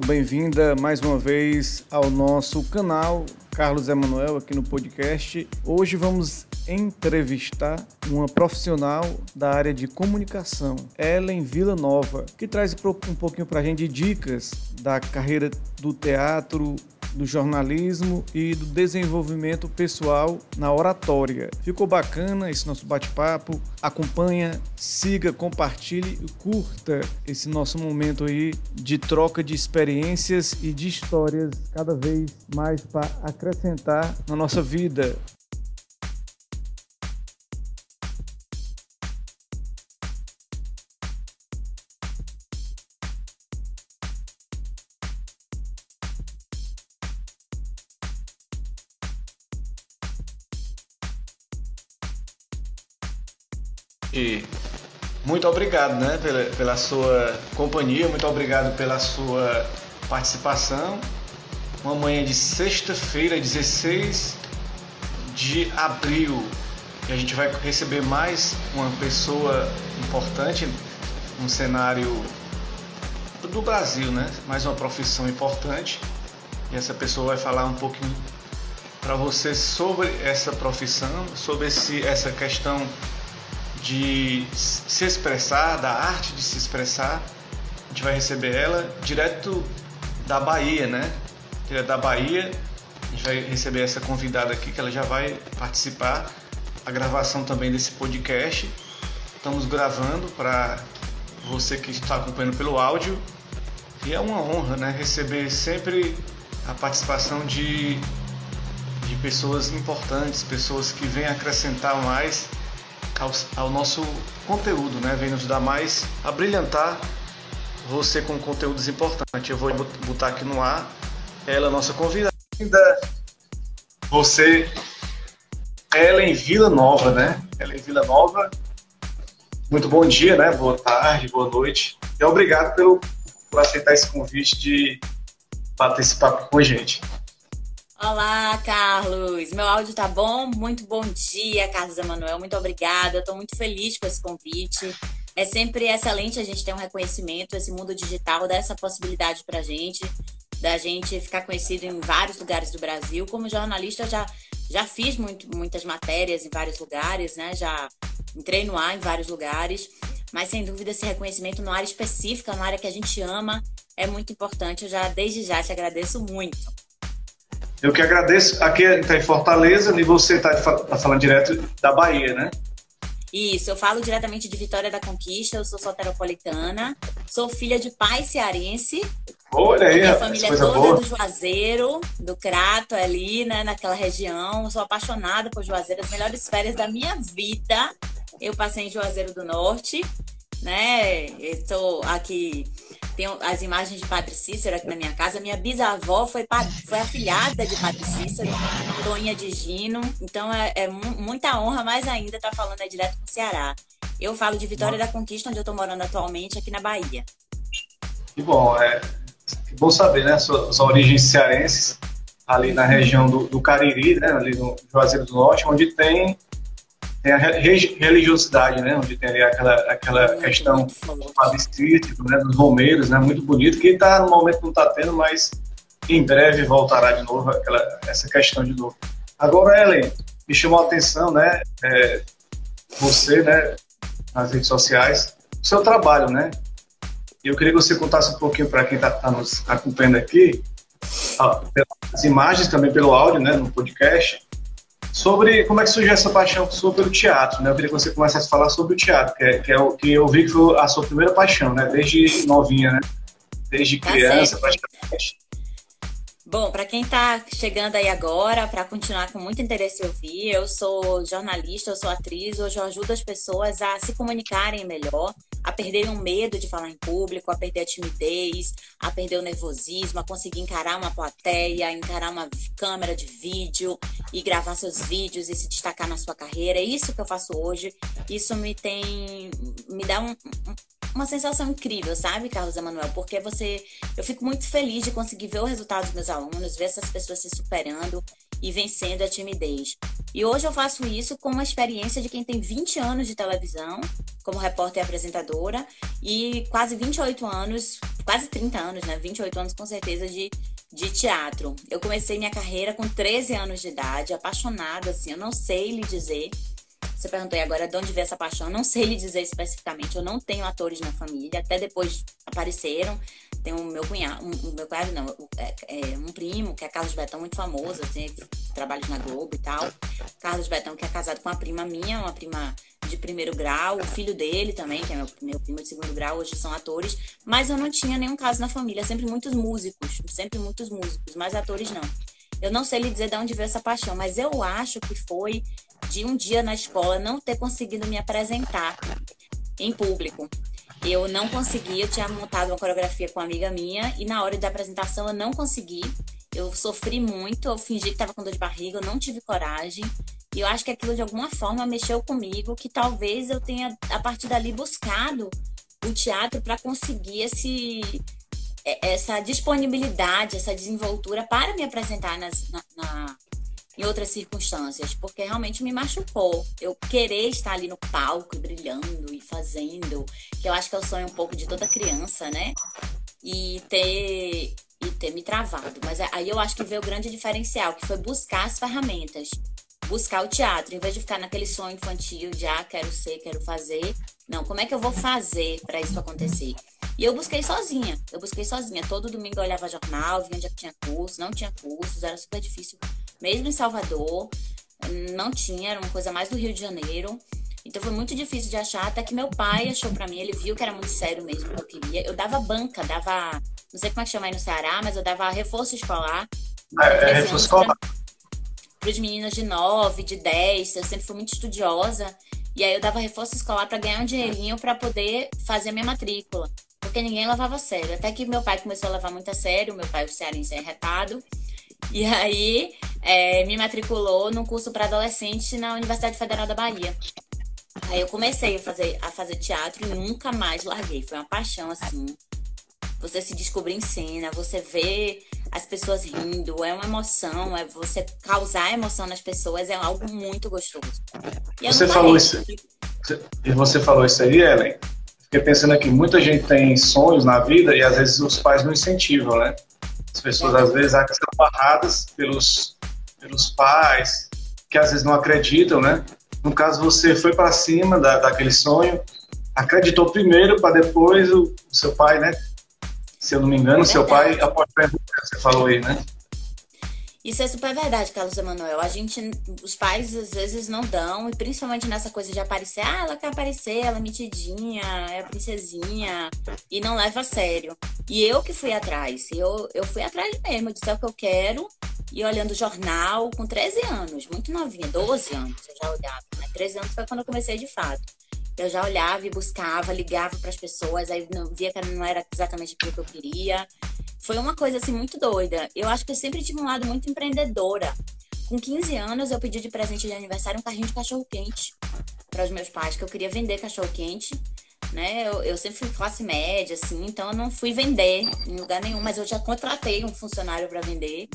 Bem-vinda mais uma vez ao nosso canal Carlos Emanuel aqui no podcast. Hoje vamos entrevistar uma profissional da área de comunicação, Ellen Vila Nova, que traz um pouquinho para a gente dicas da carreira do teatro, do jornalismo e do desenvolvimento pessoal na oratória. Ficou bacana esse nosso bate-papo? Acompanha, siga, compartilhe curta esse nosso momento aí de troca de experiências e de histórias cada vez mais para acrescentar na nossa vida. Muito obrigado né, pela, pela sua companhia, muito obrigado pela sua participação. Uma manhã de sexta-feira, 16 de abril, e a gente vai receber mais uma pessoa importante no cenário do Brasil, né? Mais uma profissão importante. E essa pessoa vai falar um pouquinho para você sobre essa profissão, sobre esse, essa questão de se expressar, da arte de se expressar. A gente vai receber ela direto da Bahia, né? Direto da Bahia. A gente vai receber essa convidada aqui que ela já vai participar a gravação também desse podcast. Estamos gravando para você que está acompanhando pelo áudio. E é uma honra, né, receber sempre a participação de, de pessoas importantes, pessoas que vêm acrescentar mais ao, ao nosso conteúdo, né? Vem nos dar mais, a brilhantar você com conteúdos importantes. Eu vou botar aqui no ar ela, nossa convidada, você, Ellen Vila Nova, né? Ellen Vila Nova. Muito bom dia, né? Boa tarde, boa noite. E obrigado pelo, por aceitar esse convite de papo com a gente. Olá, Carlos. Meu áudio tá bom? Muito bom dia, Carlos Emanuel. Muito obrigada. Estou muito feliz com esse convite. É sempre excelente a gente ter um reconhecimento. Esse mundo digital dá essa possibilidade para a gente, da gente ficar conhecido em vários lugares do Brasil. Como jornalista, já, já fiz muito, muitas matérias em vários lugares, né? Já entrei no ar em vários lugares. Mas, sem dúvida, esse reconhecimento numa área específica, numa área que a gente ama, é muito importante. Eu já, desde já, te agradeço muito. Eu que agradeço. Aqui está em Fortaleza e você está tá falando direto da Bahia, né? Isso, eu falo diretamente de Vitória da Conquista, eu sou soteropolitana, sou filha de pai cearense. Olha aí, Minha família é toda boa. do Juazeiro, do Crato, ali, né, naquela região. sou apaixonada por Juazeiro, as melhores férias da minha vida. Eu passei em Juazeiro do Norte, né? Estou aqui tem as imagens de Padre Cícero aqui na minha casa. Minha bisavó foi, foi afilhada de Padre Cícero, Tonha de Gino. Então é, é muita honra, mais ainda, estar tá falando aí direto com o Ceará. Eu falo de Vitória da Conquista, onde eu estou morando atualmente, aqui na Bahia. Que bom, é que bom saber, né? Suas, suas origens cearenses, ali na região do, do Cariri, né? Ali no Juazeiro do Norte, onde tem tem a religiosidade, né? Onde tem ali aquela, aquela questão fabrístico, né? Dos romeiros, né? Muito bonito, que tá, no momento não está tendo, mas em breve voltará de novo aquela, essa questão de novo. Agora, Ellen, me chamou a atenção, né? É, você, né? Nas redes sociais, o seu trabalho, né? Eu queria que você contasse um pouquinho para quem está tá nos acompanhando aqui, as imagens também pelo áudio, né? No podcast, sobre como é que surgiu essa paixão sua pelo teatro, né? Eu queria que você começasse a falar sobre o teatro, que é, que é o que eu vi que foi a sua primeira paixão, né? Desde novinha, né? Desde criança, tá praticamente. Bom, para quem está chegando aí agora, para continuar com muito interesse ouvir, eu sou jornalista, eu sou atriz, hoje eu ajudo as pessoas a se comunicarem melhor, a perderem o medo de falar em público, a perder a timidez, a perder o nervosismo, a conseguir encarar uma plateia, encarar uma câmera de vídeo e gravar seus vídeos e se destacar na sua carreira. É isso que eu faço hoje. Isso me tem me dá um, uma sensação incrível, sabe, Carlos Emanuel? Porque você. Eu fico muito feliz de conseguir ver o resultado dos meus alunos, ver essas pessoas se superando e vencendo a timidez. E hoje eu faço isso com uma experiência de quem tem 20 anos de televisão, como repórter e apresentadora, e quase 28 anos quase 30 anos, né? 28 anos com certeza de, de teatro. Eu comecei minha carreira com 13 anos de idade, apaixonada, assim, eu não sei lhe dizer. Você perguntou agora de onde veio essa paixão. Eu não sei lhe dizer especificamente. Eu não tenho atores na família. Até depois apareceram. Tem o meu cunhado, um, meu cunhado não, é, é, um primo, que é Carlos Betão, muito famoso, assim, trabalha na Globo e tal. Carlos Betão, que é casado com uma prima minha, uma prima de primeiro grau, o filho dele também, que é meu, meu primo de segundo grau, hoje são atores, mas eu não tinha nenhum caso na família, sempre muitos músicos, sempre muitos músicos, mas atores não. Eu não sei lhe dizer de onde veio essa paixão, mas eu acho que foi de um dia na escola não ter conseguido me apresentar em público. Eu não consegui, eu tinha montado uma coreografia com uma amiga minha e na hora da apresentação eu não consegui. Eu sofri muito, eu fingi que estava com dor de barriga, eu não tive coragem. E eu acho que aquilo de alguma forma mexeu comigo, que talvez eu tenha a partir dali buscado o teatro para conseguir esse essa disponibilidade, essa desenvoltura para me apresentar nas, na, na em outras circunstâncias, porque realmente me machucou. Eu querer estar ali no palco, brilhando e fazendo, que eu acho que é o sonho um pouco de toda criança, né? E ter e ter me travado. Mas aí eu acho que veio o grande diferencial, que foi buscar as ferramentas, buscar o teatro, em vez de ficar naquele sonho infantil de ah, quero ser, quero fazer. Não, como é que eu vou fazer para isso acontecer? E eu busquei sozinha. Eu busquei sozinha. Todo domingo eu olhava jornal, via onde é que tinha curso, não tinha cursos, era super difícil mesmo em Salvador, não tinha, era uma coisa mais do Rio de Janeiro. Então foi muito difícil de achar, até que meu pai achou para mim, ele viu que era muito sério mesmo que eu queria. Eu dava banca, dava, não sei como é que chama aí no Ceará, mas eu dava reforço escolar. É, é reforço escolar. Para os meninos de 9, de 10, eu sempre fui muito estudiosa. E aí eu dava reforço escolar para ganhar um dinheirinho para poder fazer minha matrícula. Porque ninguém levava a sério. Até que meu pai começou a levar muito a sério, meu pai, o cearense é retado. E aí é, me matriculou num curso para adolescente na Universidade Federal da Bahia. Aí eu comecei a fazer, a fazer teatro e nunca mais larguei. Foi uma paixão, assim. Você se descobrir em cena, você vê as pessoas rindo, é uma emoção, é você causar emoção nas pessoas, é algo muito gostoso. você falou isso. E você falou isso aí, Ellen? Fiquei pensando aqui, muita gente tem sonhos na vida e às vezes os pais não incentivam, né? As pessoas às vezes são barradas pelos, pelos pais, que às vezes não acreditam, né? No caso, você foi para cima da, daquele sonho, acreditou primeiro para depois o, o, seu pai, né? Se eu não me engano, é seu pai apostou em você, falou aí, né? Isso é super verdade, Carlos Emanuel. A gente, os pais às vezes não dão, e principalmente nessa coisa de aparecer, ah, ela quer aparecer, ela é metidinha, é a princesinha, e não leva a sério. E eu que fui atrás, eu, eu fui atrás mesmo, eu disse é o que eu quero, e olhando o jornal com 13 anos, muito novinha, 12 anos eu já olhava, né? 13 anos foi quando eu comecei de fato. Eu já olhava e buscava, ligava para as pessoas, aí via que não era exatamente aquilo que eu queria. Foi uma coisa assim muito doida. Eu acho que eu sempre tive um lado muito empreendedora. Com 15 anos, eu pedi de presente de aniversário um carrinho de cachorro-quente para os meus pais, que eu queria vender cachorro-quente. Né? Eu, eu, sempre fui classe média, assim, então eu não fui vender em lugar nenhum, mas eu já contratei um funcionário para vender.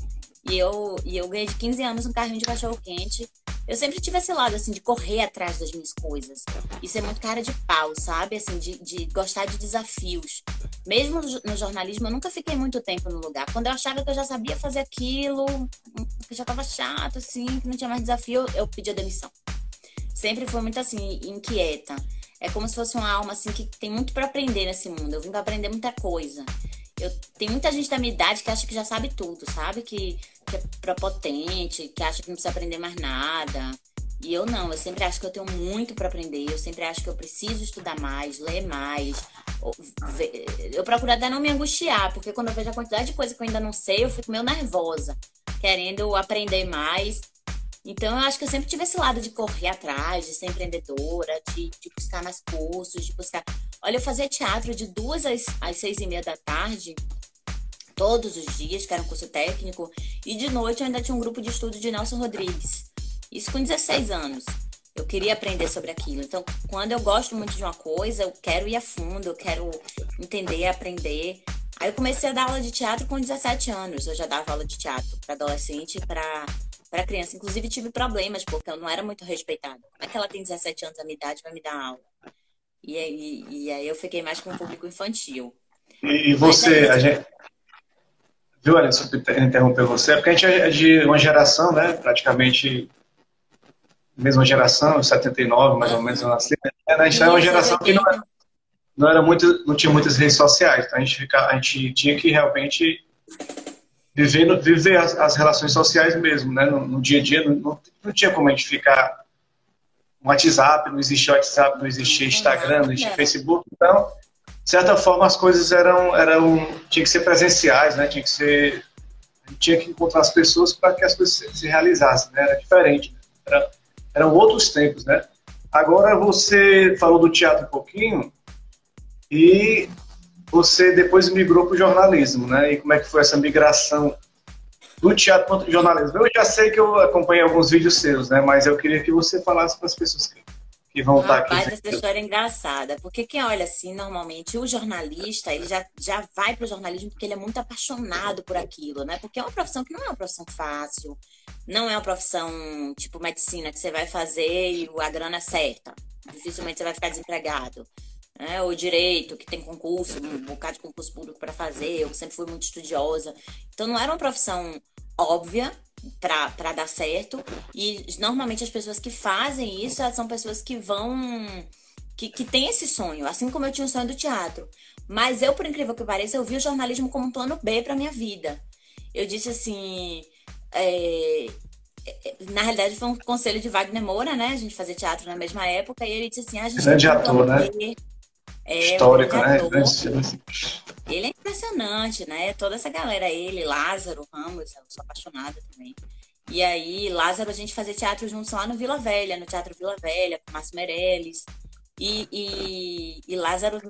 E eu, e eu ganhei de 15 anos um carrinho de cachorro-quente. Eu sempre tive esse lado, assim, de correr atrás das minhas coisas. Isso é muito cara de pau, sabe? Assim, de, de gostar de desafios. Mesmo no jornalismo, eu nunca fiquei muito tempo no lugar. Quando eu achava que eu já sabia fazer aquilo, que já tava chato, assim, que não tinha mais desafio, eu pedia demissão. Sempre foi muito, assim, inquieta. É como se fosse uma alma, assim, que tem muito para aprender nesse mundo. Eu vim pra aprender muita coisa. Eu, tem muita gente da minha idade que acha que já sabe tudo, sabe? Que, que é prepotente, que acha que não precisa aprender mais nada. E eu não, eu sempre acho que eu tenho muito para aprender, eu sempre acho que eu preciso estudar mais, ler mais. Eu procuro até não me angustiar, porque quando eu vejo a quantidade de coisa que eu ainda não sei, eu fico meio nervosa, querendo aprender mais. Então, eu acho que eu sempre tive esse lado de correr atrás, de ser empreendedora, de, de buscar mais cursos, de buscar. Olha, eu fazia teatro de duas às, às seis e meia da tarde, todos os dias, que era um curso técnico, e de noite eu ainda tinha um grupo de estudo de Nelson Rodrigues. Isso com 16 anos. Eu queria aprender sobre aquilo. Então, quando eu gosto muito de uma coisa, eu quero ir a fundo, eu quero entender, aprender. Aí eu comecei a dar aula de teatro com 17 anos. Eu já dava aula de teatro para adolescente e para para criança. Inclusive, tive problemas, porque eu não era muito respeitada. Como é que ela tem 17 anos, a minha idade, vai me dar aula? E aí, e aí eu fiquei mais com o público infantil. E, você, é a gente. Viu, eu interromper você, é porque a gente é de uma geração, né? Praticamente mesma geração, 79, mais ou menos, eu nasci. Né? A gente é uma geração que não era, não era muito, não tinha muitas redes sociais, então a gente, fica, a gente tinha que realmente viver, viver as, as relações sociais mesmo, né? No, no dia a dia, não, não, tinha como a gente ficar no WhatsApp, não existia WhatsApp, não existia Instagram, não existia Facebook, então de certa forma as coisas eram eram tinha que ser presenciais, né? Tinha que ser tinha que encontrar as pessoas para que as coisas se, se realizassem, né? Era diferente, né? era, eram outros tempos, né? Agora você falou do teatro um pouquinho e você depois migrou para o jornalismo, né? E como é que foi essa migração do teatro para o jornalismo? Eu já sei que eu acompanhei alguns vídeos seus, né? Mas eu queria que você falasse para as pessoas que, que vão estar aqui. Mas essa história é engraçada, porque quem olha assim, normalmente, o jornalista, ele já, já vai para o jornalismo porque ele é muito apaixonado por aquilo, né? Porque é uma profissão que não é uma profissão fácil, não é uma profissão tipo medicina que você vai fazer e a grana é certa. Dificilmente você vai ficar desempregado. Né? O direito, que tem concurso, um bocado de concurso público para fazer, eu sempre fui muito estudiosa. Então não era uma profissão óbvia para dar certo. E normalmente as pessoas que fazem isso são pessoas que vão. Que, que têm esse sonho, assim como eu tinha o sonho do teatro. Mas eu, por incrível que pareça, eu vi o jornalismo como um plano B para minha vida. Eu disse assim: é, é, na realidade, foi um conselho de Wagner Moura, né? A gente fazia teatro na mesma época, e ele disse assim: ah, a gente Grande ator, né? É, Histórico, né? Ele é impressionante, né? Toda essa galera, ele, Lázaro, Ramos, eu sou apaixonada também. E aí, Lázaro, a gente fazia teatro juntos lá no Vila Velha, no Teatro Vila Velha, com Márcio Meirelles. E, e, e, Lázaro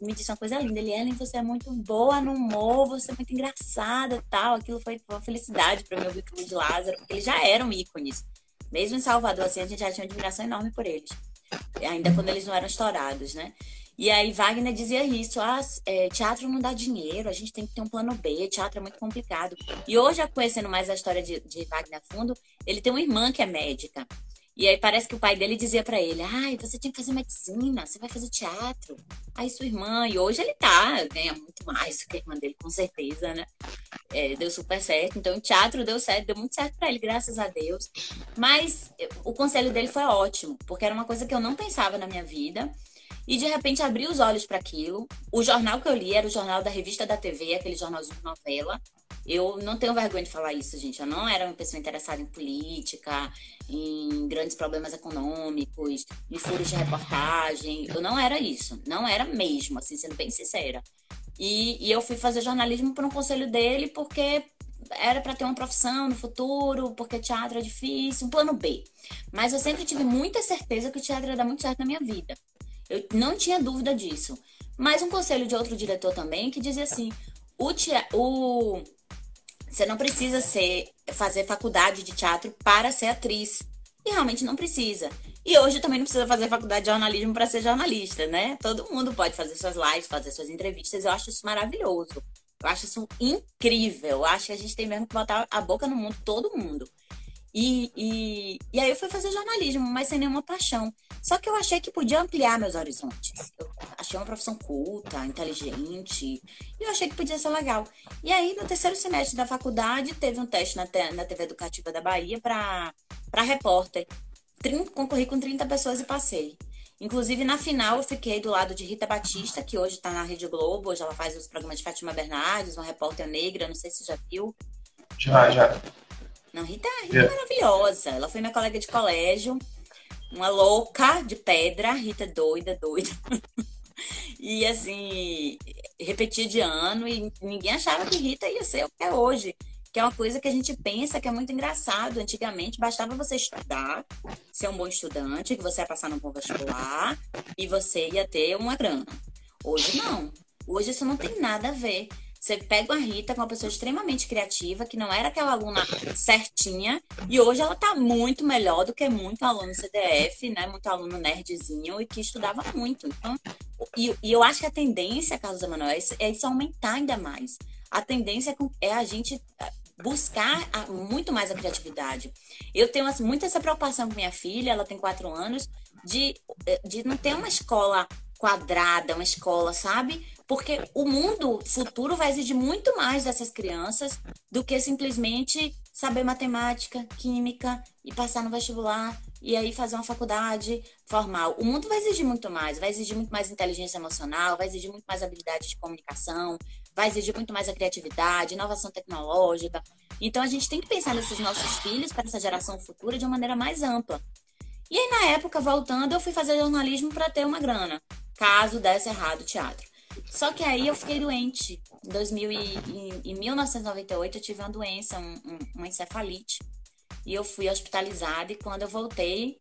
me disse uma coisa linda. Ele, Ellen, você é muito boa no humor, você é muito engraçada tal. Aquilo foi uma felicidade para mim ouvir o de Lázaro, porque eles já eram ícones. Mesmo em Salvador, assim, a gente já tinha uma admiração enorme por eles. Ainda quando eles não eram estourados, né? E aí Wagner dizia isso, ah, é, teatro não dá dinheiro, a gente tem que ter um plano B, teatro é muito complicado. E hoje, conhecendo mais a história de, de Wagner fundo, ele tem uma irmã que é médica. E aí parece que o pai dele dizia para ele: "Ai, você tinha que fazer medicina, você vai fazer teatro". Aí sua irmã, e hoje ele tá, ganha muito mais do que a irmã dele, com certeza, né? É, deu super certo. Então, o teatro deu certo, deu muito certo para ele, graças a Deus. Mas o conselho dele foi ótimo, porque era uma coisa que eu não pensava na minha vida. E de repente abri os olhos para aquilo. O jornal que eu li era o jornal da revista da TV, aquele jornalzinho de novela. Eu não tenho vergonha de falar isso, gente. Eu não era uma pessoa interessada em política, em grandes problemas econômicos, em furos de reportagem. Eu não era isso. Não era mesmo, assim, sendo bem sincera. E, e eu fui fazer jornalismo por um conselho dele, porque era para ter uma profissão no futuro, porque teatro é difícil, um plano B. Mas eu sempre tive muita certeza que o teatro ia dar muito certo na minha vida. Eu não tinha dúvida disso. Mas um conselho de outro diretor também que dizia assim: o, tea, o você não precisa ser fazer faculdade de teatro para ser atriz. E realmente não precisa. E hoje também não precisa fazer faculdade de jornalismo para ser jornalista, né? Todo mundo pode fazer suas lives, fazer suas entrevistas. Eu acho isso maravilhoso. Eu acho isso incrível. Eu acho que a gente tem mesmo que botar a boca no mundo, todo mundo. E, e, e aí eu fui fazer jornalismo, mas sem nenhuma paixão. Só que eu achei que podia ampliar meus horizontes. Eu achei uma profissão culta, inteligente, e eu achei que podia ser legal. E aí, no terceiro semestre da faculdade, teve um teste na, na TV Educativa da Bahia para repórter. Trin, concorri com 30 pessoas e passei. Inclusive, na final, eu fiquei do lado de Rita Batista, que hoje está na Rede Globo. Hoje ela faz os programas de Fátima Bernardes, uma repórter negra, não sei se você já viu. Já, já. Não, Rita, Rita é maravilhosa. Ela foi minha colega de colégio, uma louca de pedra, Rita doida, doida. e assim, repetia de ano e ninguém achava que Rita ia ser o que é hoje. Que é uma coisa que a gente pensa que é muito engraçado. Antigamente bastava você estudar, ser um bom estudante, que você ia passar no bom vestibular e você ia ter uma grana. Hoje não. Hoje isso não tem nada a ver. Você pega uma Rita, com é uma pessoa extremamente criativa, que não era aquela aluna certinha, e hoje ela tá muito melhor do que muito aluno CDF, né? Muito aluno nerdzinho e que estudava muito. Então, e, e eu acho que a tendência, Carlos Emanuel, é, é isso aumentar ainda mais. A tendência é, é a gente é, buscar muito mais a criatividade. Eu tenho assim, muito essa preocupação com minha filha, ela tem quatro anos, de, de não ter uma escola quadrada, uma escola, sabe? Porque o mundo futuro vai exigir muito mais dessas crianças do que simplesmente saber matemática, química e passar no vestibular e aí fazer uma faculdade formal. O mundo vai exigir muito mais, vai exigir muito mais inteligência emocional, vai exigir muito mais habilidade de comunicação, vai exigir muito mais a criatividade, inovação tecnológica. Então a gente tem que pensar nesses nossos filhos para essa geração futura de uma maneira mais ampla. E aí na época, voltando, eu fui fazer jornalismo para ter uma grana, caso desse errado o teatro. Só que aí eu fiquei doente. Em, 2000 e, em, em 1998 eu tive uma doença, um, um, uma encefalite. E eu fui hospitalizada e quando eu voltei,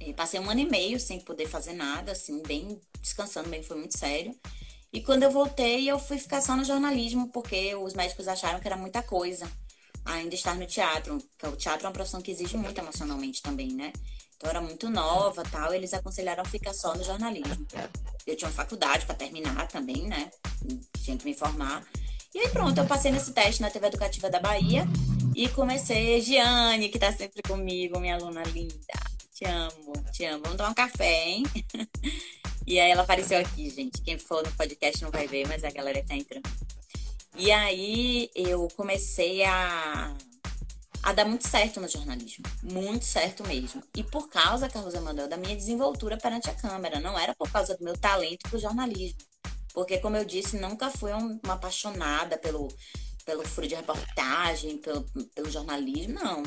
eh, passei um ano e meio sem poder fazer nada, assim, bem descansando, bem, foi muito sério. E quando eu voltei, eu fui ficar só no jornalismo, porque os médicos acharam que era muita coisa ainda estar no teatro. Porque o teatro é uma profissão que exige muito emocionalmente também, né? Então era muito nova tal, eles aconselharam ficar só no jornalismo. Eu tinha uma faculdade para terminar também, né? Tinha que me formar. E aí pronto, eu passei nesse teste na TV Educativa da Bahia e comecei, Giane, que tá sempre comigo, minha aluna linda. Te amo, te amo. Vamos tomar um café, hein? e aí ela apareceu aqui, gente. Quem for no podcast não vai ver, mas a galera tá entrando. E aí eu comecei a, a dar muito certo no jornalismo. Muito certo mesmo. E por causa, Carlos Emanuel, da minha desenvoltura perante a câmera. Não era por causa do meu talento pro jornalismo. Porque, como eu disse, nunca fui uma apaixonada pelo, pelo furo de reportagem, pelo, pelo jornalismo, não.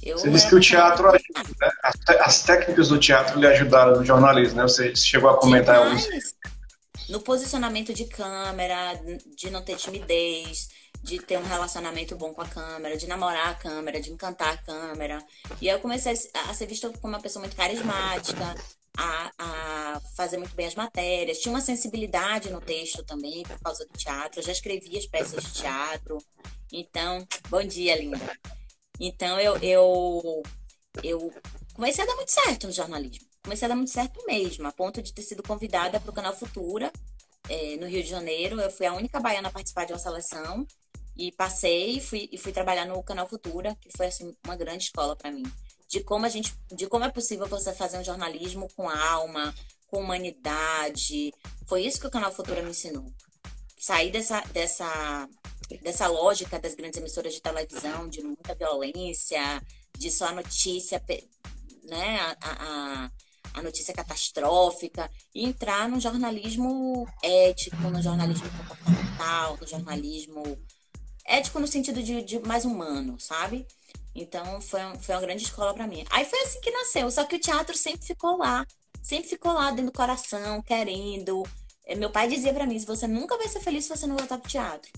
Eu Você disse que o teatro ajuda, né? As, as, técnicas do teatro lhe ajudaram no jornalismo, né? Você chegou a comentar alguns. No posicionamento de câmera, de não ter timidez, de ter um relacionamento bom com a câmera, de namorar a câmera, de encantar a câmera. E eu comecei a ser vista como uma pessoa muito carismática, a, a, fazer muito bem as matérias. Tinha uma sensibilidade no texto também, por causa do teatro. Eu já escrevia as peças de teatro. Então, bom dia, linda. Então, eu, eu, eu comecei a dar muito certo no jornalismo. Comecei a dar muito certo mesmo, a ponto de ter sido convidada para o Canal Futura, é, no Rio de Janeiro. Eu fui a única baiana a participar de uma seleção. E passei e fui, e fui trabalhar no Canal Futura, que foi assim, uma grande escola para mim de como a gente, de como é possível você fazer um jornalismo com alma, com humanidade. Foi isso que o canal Futura me ensinou. Sair dessa, dessa, dessa lógica das grandes emissoras de televisão, de muita violência, de só a notícia, né, a, a, a notícia catastrófica, e entrar no jornalismo ético, no jornalismo comportamental, no jornalismo ético no sentido de, de mais humano, sabe? Então foi, foi uma grande escola para mim. Aí foi assim que nasceu, só que o teatro sempre ficou lá, sempre ficou lá dentro do coração, querendo. É, meu pai dizia para mim: você nunca vai ser feliz se você não voltar pro teatro.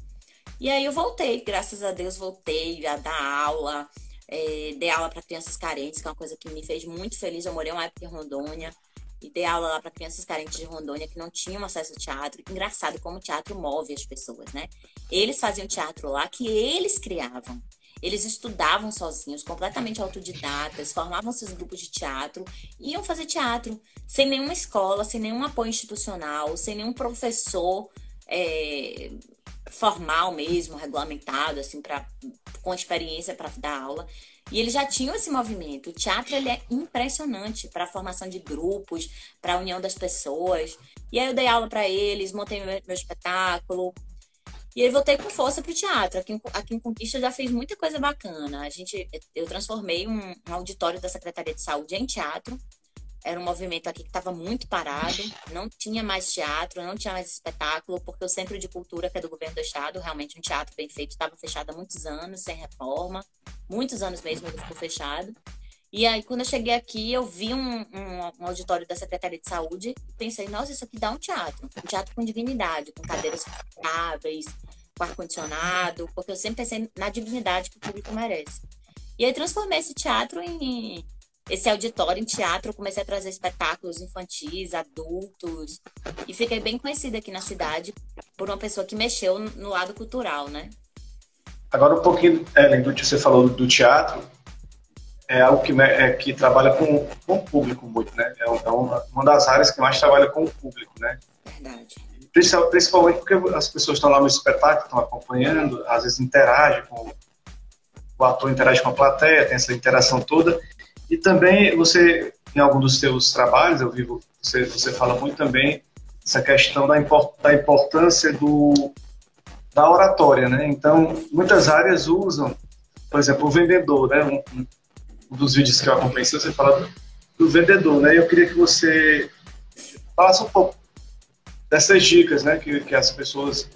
E aí eu voltei, graças a Deus, voltei a dar aula, é, dei aula para crianças carentes, que é uma coisa que me fez muito feliz. Eu morei uma época em Rondônia e dei aula lá para crianças carentes de Rondônia que não tinham acesso ao teatro. Engraçado como o teatro move as pessoas, né? Eles faziam teatro lá que eles criavam. Eles estudavam sozinhos, completamente autodidatas, formavam seus grupos de teatro, iam fazer teatro sem nenhuma escola, sem nenhum apoio institucional, sem nenhum professor é, formal mesmo, regulamentado, assim, pra, com experiência para dar aula. E eles já tinham esse movimento. O teatro ele é impressionante para a formação de grupos, para a união das pessoas. E aí eu dei aula para eles, montei meu, meu espetáculo, e aí voltei com força pro teatro. Aqui, aqui em Conquista já fez muita coisa bacana. A gente, eu transformei um, um auditório da Secretaria de Saúde em teatro. Era um movimento aqui que estava muito parado, não tinha mais teatro, não tinha mais espetáculo, porque o Centro de Cultura, que é do governo do estado, realmente um teatro bem feito, estava fechado há muitos anos, sem reforma, muitos anos mesmo ele ficou fechado. E aí, quando eu cheguei aqui, eu vi um, um, um, auditório da Secretaria de Saúde pensei, nossa, isso aqui dá um teatro. Um teatro com dignidade, com cadeiras confortáveis, com ar-condicionado, porque eu sempre pensei na dignidade que o público merece. E aí, transformei esse teatro em. Esse auditório em teatro, comecei a trazer espetáculos infantis, adultos, e fiquei bem conhecida aqui na cidade por uma pessoa que mexeu no lado cultural, né? Agora, um pouquinho, Ellen, do que você falou do teatro, é algo que, né, é, que trabalha com, com o público muito, né? É, é uma, uma das áreas que mais trabalha com o público, né? Verdade. Principalmente porque as pessoas estão lá no espetáculo, estão acompanhando, às vezes interagem com o ator interage com a plateia, tem essa interação toda. E também você, em algum dos seus trabalhos, eu vi você, você fala muito também essa questão da, import, da importância do, da oratória, né? Então, muitas áreas usam, por exemplo, o vendedor, né? Um, um dos vídeos que eu acompanhei, você fala do vendedor, né? Eu queria que você falasse um pouco dessas dicas, né? Que, que as pessoas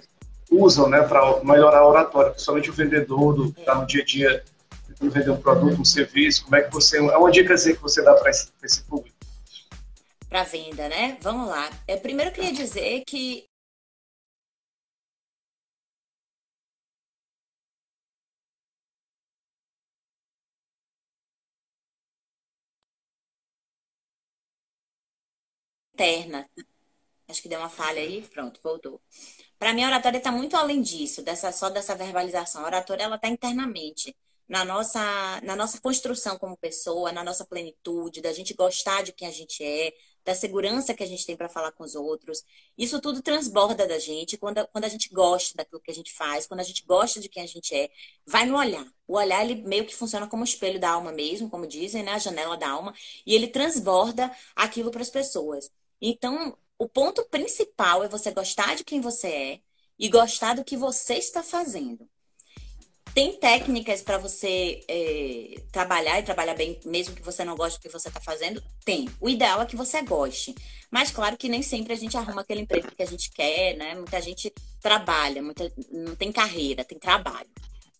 usam, né? Para melhorar a oratória, principalmente o vendedor do, tá no dia a dia vender um produto, um serviço. Como é que você é uma dica que você dá para esse, esse público? Para venda, né? Vamos lá. Eu primeiro queria dizer que interna. Acho que deu uma falha aí, pronto, voltou. Para mim, a oratória está muito além disso, dessa só dessa verbalização. A oratória ela está internamente na nossa na nossa construção como pessoa, na nossa plenitude, da gente gostar de quem a gente é, da segurança que a gente tem para falar com os outros. Isso tudo transborda da gente quando, quando a gente gosta daquilo que a gente faz, quando a gente gosta de quem a gente é, vai no olhar. O olhar ele meio que funciona como espelho da alma mesmo, como dizem, né, a janela da alma, e ele transborda aquilo para as pessoas. Então, o ponto principal é você gostar de quem você é e gostar do que você está fazendo. Tem técnicas para você é, trabalhar e trabalhar bem, mesmo que você não goste do que você está fazendo? Tem. O ideal é que você goste. Mas claro que nem sempre a gente arruma aquele emprego que a gente quer, né? Muita gente trabalha, muita, não tem carreira, tem trabalho.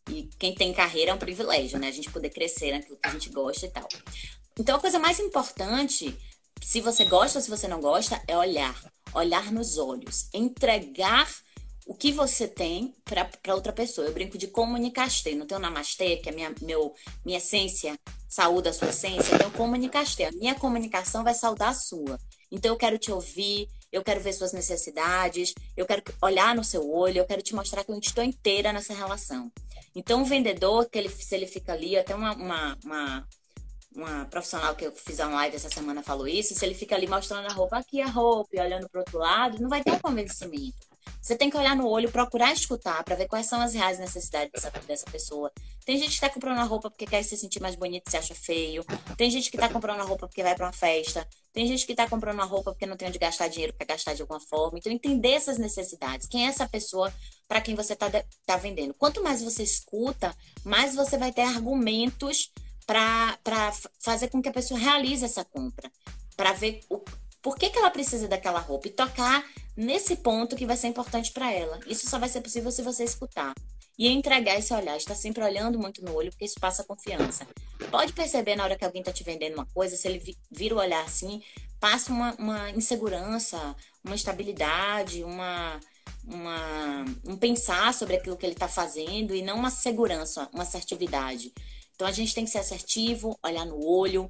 E quem tem carreira é um privilégio, né? A gente poder crescer naquilo que a gente gosta e tal. Então a coisa mais importante se você gosta ou se você não gosta, é olhar. Olhar nos olhos. Entregar o que você tem para outra pessoa. Eu brinco de comunicastê. Não tem o namastê, que é minha, meu, minha essência, saúde a sua essência. Tem o comunicastê. A minha comunicação vai saudar a sua. Então eu quero te ouvir, eu quero ver suas necessidades, eu quero olhar no seu olho, eu quero te mostrar que eu estou inteira nessa relação. Então o vendedor, que ele, se ele fica ali, até uma, uma, uma uma profissional que eu fiz uma live essa semana falou isso, se ele fica ali mostrando a roupa, aqui a roupa, e olhando para outro lado, não vai ter um convencimento. Você tem que olhar no olho, procurar escutar para ver quais são as reais necessidades dessa, dessa pessoa. Tem gente que está comprando a roupa porque quer se sentir mais bonito e se acha feio. Tem gente que está comprando a roupa porque vai para uma festa. Tem gente que está comprando a roupa porque não tem onde gastar dinheiro para gastar de alguma forma. Então, entender essas necessidades. Quem é essa pessoa para quem você está tá vendendo? Quanto mais você escuta, mais você vai ter argumentos para fazer com que a pessoa realize essa compra, para ver o, por que, que ela precisa daquela roupa e tocar nesse ponto que vai ser importante para ela. Isso só vai ser possível se você escutar. E entregar esse olhar, está sempre olhando muito no olho, porque isso passa confiança. Pode perceber na hora que alguém está te vendendo uma coisa, se ele vira o olhar assim, passa uma, uma insegurança, uma estabilidade, uma, uma, um pensar sobre aquilo que ele está fazendo e não uma segurança, uma assertividade. Então a gente tem que ser assertivo, olhar no olho,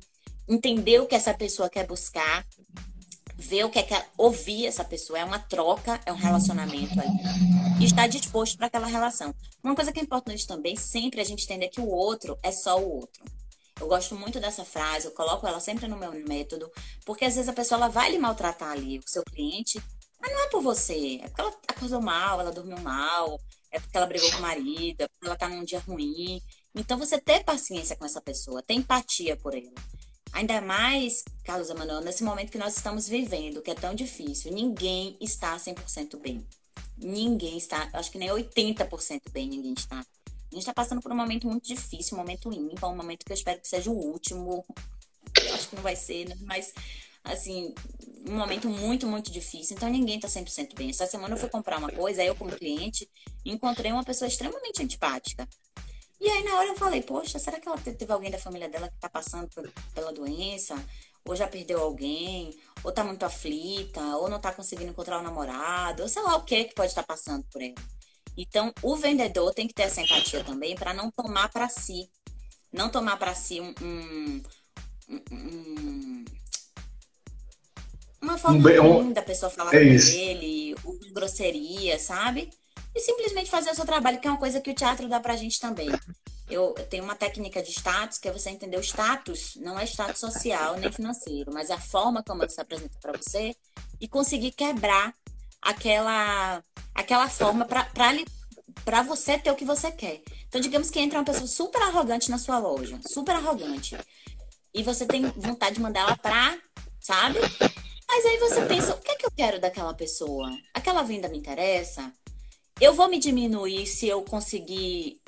entender o que essa pessoa quer buscar, ver o que é que ouvir essa pessoa. É uma troca, é um relacionamento ali. E estar disposto para aquela relação. Uma coisa que é importante também, sempre a gente entender que o outro é só o outro. Eu gosto muito dessa frase, eu coloco ela sempre no meu método, porque às vezes a pessoa ela vai lhe maltratar ali, o seu cliente, mas não é por você, é porque ela acordou mal, ela dormiu mal, é porque ela brigou com o marido, é porque ela tá num dia ruim. Então, você ter paciência com essa pessoa, ter empatia por ela. Ainda mais, Carlos Emanuel, nesse momento que nós estamos vivendo, que é tão difícil, ninguém está 100% bem. Ninguém está, acho que nem 80% bem ninguém está. A gente está passando por um momento muito difícil, um momento ímpar, um momento que eu espero que seja o último. Eu acho que não vai ser, né? mas assim, um momento muito, muito difícil. Então ninguém tá 100% bem. Essa semana eu fui comprar uma coisa, aí eu como cliente encontrei uma pessoa extremamente antipática. E aí, na hora, eu falei, poxa, será que ela teve alguém da família dela que tá passando pela doença? Ou já perdeu alguém? Ou tá muito aflita? Ou não tá conseguindo encontrar o um namorado? Ou sei lá o que que pode estar passando por ela. Então, o vendedor tem que ter essa empatia também para não tomar para si. Não tomar para si um, um, um, uma forma um, ruim da pessoa falar é com isso. ele, grosseria, sabe? E simplesmente fazer o seu trabalho, que é uma coisa que o teatro dá pra gente também. Eu, tenho uma técnica de status, que é você entender o status, não é status social nem financeiro, mas é a forma como ele se apresenta para você e conseguir quebrar aquela, aquela forma para você ter o que você quer. Então, digamos que entra uma pessoa super arrogante na sua loja, super arrogante, e você tem vontade de mandar ela pra, sabe? Mas aí você pensa, o que é que eu quero daquela pessoa? Aquela venda me interessa? Eu vou me diminuir se eu conseguir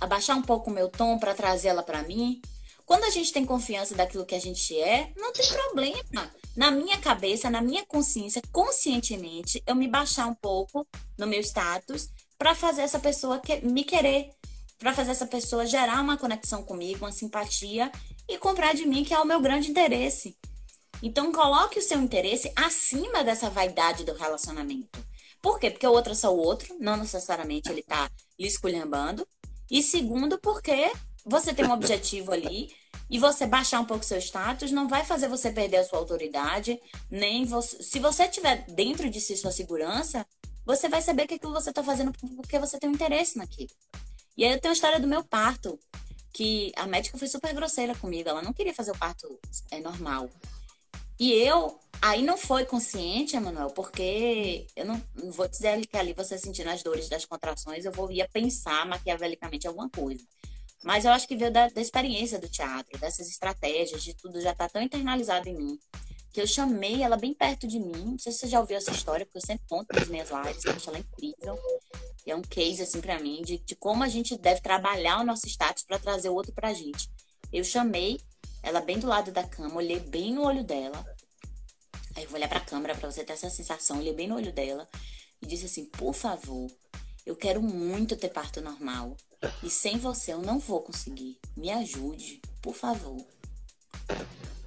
abaixar um pouco o meu tom para trazer ela para mim? Quando a gente tem confiança daquilo que a gente é, não tem problema. Na minha cabeça, na minha consciência, conscientemente, eu me baixar um pouco no meu status para fazer essa pessoa que, me querer, para fazer essa pessoa gerar uma conexão comigo, uma simpatia e comprar de mim, que é o meu grande interesse. Então, coloque o seu interesse acima dessa vaidade do relacionamento. Por quê? Porque o outro é só o outro, não necessariamente ele tá lhe esculhambando. E segundo, porque você tem um objetivo ali e você baixar um pouco seu status não vai fazer você perder a sua autoridade, nem você. Se você tiver dentro de si sua segurança, você vai saber que aquilo você está fazendo porque você tem um interesse naquilo. E aí eu tenho a história do meu parto, que a médica foi super grosseira comigo, ela não queria fazer o parto é, normal. E eu, aí não foi consciente, Emanuel, porque eu não, não, vou dizer que ali você sentindo as dores das contrações, eu vou ia pensar maquiavelicamente alguma coisa. Mas eu acho que veio da, da experiência do teatro, dessas estratégias, de tudo já tá tão internalizado em mim, que eu chamei ela bem perto de mim. Não sei se você já ouviu essa história, porque eu sempre conto nas minhas lives, eu acho ela incrível. E é um case, assim, para mim, de, de como a gente deve trabalhar o nosso status para trazer o outro pra gente. Eu chamei ela bem do lado da cama, olhei bem no olho dela. Aí eu vou olhar pra câmera pra você ter essa sensação. Olhei bem no olho dela e disse assim: Por favor, eu quero muito ter parto normal. E sem você eu não vou conseguir. Me ajude, por favor.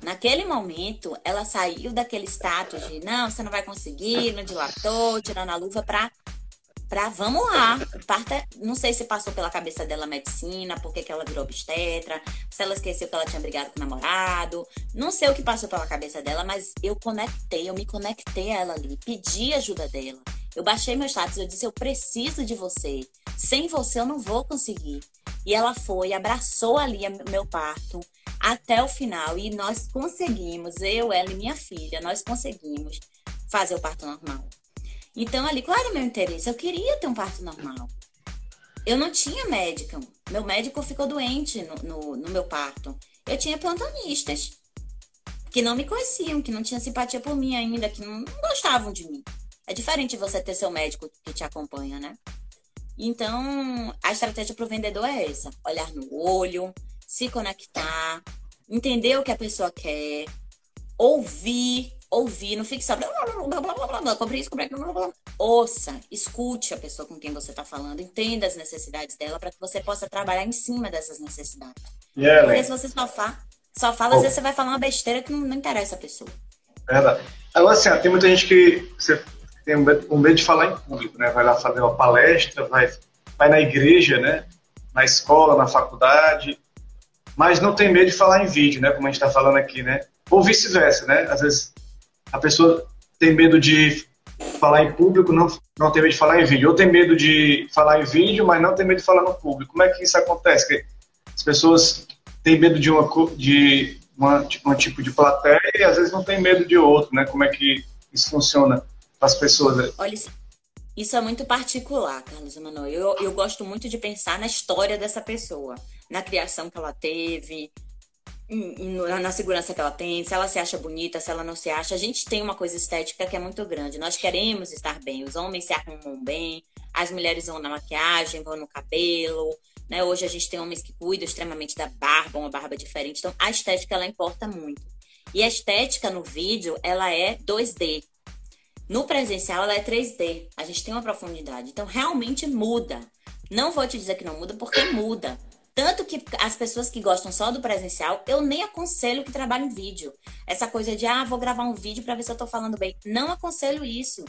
Naquele momento, ela saiu daquele status de não, você não vai conseguir, não dilatou, tirando a luva pra pra vamos lá. Parta, não sei se passou pela cabeça dela medicina, por que ela virou obstetra, se ela esqueceu que ela tinha brigado com o namorado. Não sei o que passou pela cabeça dela, mas eu conectei, eu me conectei a ela ali, pedi ajuda dela. Eu baixei meu status, eu disse: Eu preciso de você. Sem você eu não vou conseguir. E ela foi, abraçou ali meu parto até o final. E nós conseguimos, eu, ela e minha filha, nós conseguimos fazer o parto normal. Então, ali, qual era o meu interesse? Eu queria ter um parto normal. Eu não tinha médico. Meu médico ficou doente no, no, no meu parto. Eu tinha plantonistas que não me conheciam, que não tinham simpatia por mim ainda, que não, não gostavam de mim. É diferente você ter seu médico que te acompanha, né? Então, a estratégia para o vendedor é essa: olhar no olho, se conectar, entender o que a pessoa quer, ouvir ouvir, não fique só blá, blá, blá, blá, blá, blá, compre isso, compre blá, blá, blá. Ouça, escute a pessoa com quem você está falando, entenda as necessidades dela para que você possa trabalhar em cima dessas necessidades. Yeah, Porque se você só, fa só fala, oh. às vezes você vai falar uma besteira que não, não interessa a pessoa. Verdade. Agora, assim, tem muita gente que você tem um medo de falar em público, né? Vai lá fazer uma palestra, vai, vai na igreja, né? Na escola, na faculdade, mas não tem medo de falar em vídeo, né? Como a gente está falando aqui, né? Ou vice-versa, né? Às vezes a pessoa tem medo de falar em público, não, não tem medo de falar em vídeo. Ou tem medo de falar em vídeo, mas não tem medo de falar no público. Como é que isso acontece? As pessoas têm medo de, uma, de uma, tipo, um tipo de plateia e às vezes não tem medo de outro, né? Como é que isso funciona para as pessoas? Olha, isso é muito particular, Carlos Emanuel. Eu, eu gosto muito de pensar na história dessa pessoa, na criação que ela teve, na segurança que ela tem, se ela se acha bonita, se ela não se acha. A gente tem uma coisa estética que é muito grande. Nós queremos estar bem. Os homens se arrumam bem, as mulheres vão na maquiagem, vão no cabelo. Né? Hoje a gente tem homens que cuidam extremamente da barba, uma barba diferente. Então a estética ela importa muito. E a estética no vídeo ela é 2D. No presencial ela é 3D. A gente tem uma profundidade. Então realmente muda. Não vou te dizer que não muda porque muda. Tanto que as pessoas que gostam só do presencial, eu nem aconselho que trabalhem em vídeo. Essa coisa de, ah, vou gravar um vídeo para ver se eu tô falando bem. Não aconselho isso.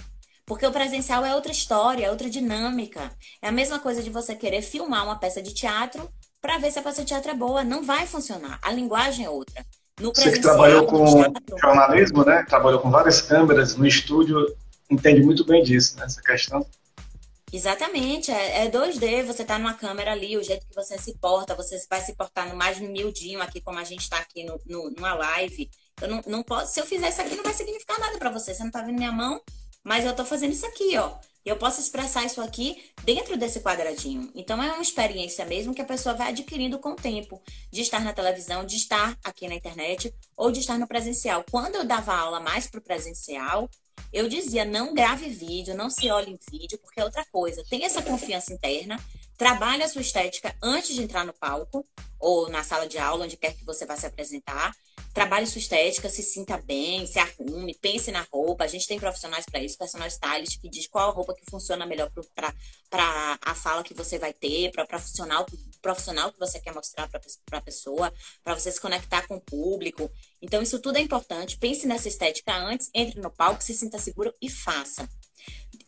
Porque o presencial é outra história, é outra dinâmica. É a mesma coisa de você querer filmar uma peça de teatro para ver se a peça de teatro é boa. Não vai funcionar. A linguagem é outra. No você que trabalhou com teatro, jornalismo, né? Trabalhou com várias câmeras no estúdio, entende muito bem disso, né? Essa questão. Exatamente, é, é 2D, você tá numa câmera ali, o jeito que você se porta, você vai se portar no mais miudinho aqui, como a gente está aqui no, no, numa live. Eu não, não posso, se eu fizer isso aqui, não vai significar nada para você. Você não tá vendo minha mão, mas eu tô fazendo isso aqui, ó. Eu posso expressar isso aqui dentro desse quadradinho. Então é uma experiência mesmo que a pessoa vai adquirindo com o tempo, de estar na televisão, de estar aqui na internet ou de estar no presencial. Quando eu dava aula mais para o presencial, eu dizia: não grave vídeo, não se olhe em vídeo, porque é outra coisa. Tenha essa confiança interna, trabalhe a sua estética antes de entrar no palco ou na sala de aula, onde quer que você vá se apresentar trabalhe sua estética, se sinta bem, se arrume, pense na roupa. A gente tem profissionais para isso, personal stylist, que diz qual a roupa que funciona melhor para a fala que você vai ter, para o profissional, profissional que você quer mostrar para a pessoa, para você se conectar com o público. Então, isso tudo é importante. Pense nessa estética antes, entre no palco, se sinta seguro e faça.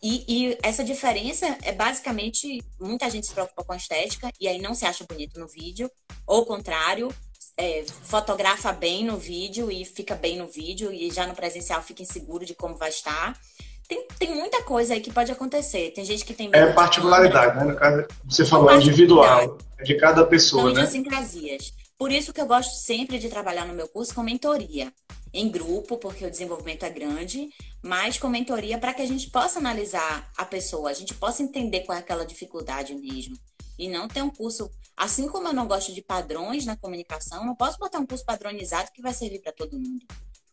E, e, essa diferença é basicamente muita gente se preocupa com a estética e aí não se acha bonito no vídeo, ou o contrário, é, fotografa bem no vídeo e fica bem no vídeo, e já no presencial fica inseguro de como vai estar. Tem, tem muita coisa aí que pode acontecer. Tem gente que tem medo. É particularidade, né? No caso, você falou, é individual. É de cada pessoa, São né? idiosincrasias. Por isso que eu gosto sempre de trabalhar no meu curso com mentoria. Em grupo, porque o desenvolvimento é grande, mas com mentoria para que a gente possa analisar a pessoa, a gente possa entender qual é aquela dificuldade mesmo. E não ter um curso Assim como eu não gosto de padrões na comunicação, não posso botar um curso padronizado que vai servir para todo mundo.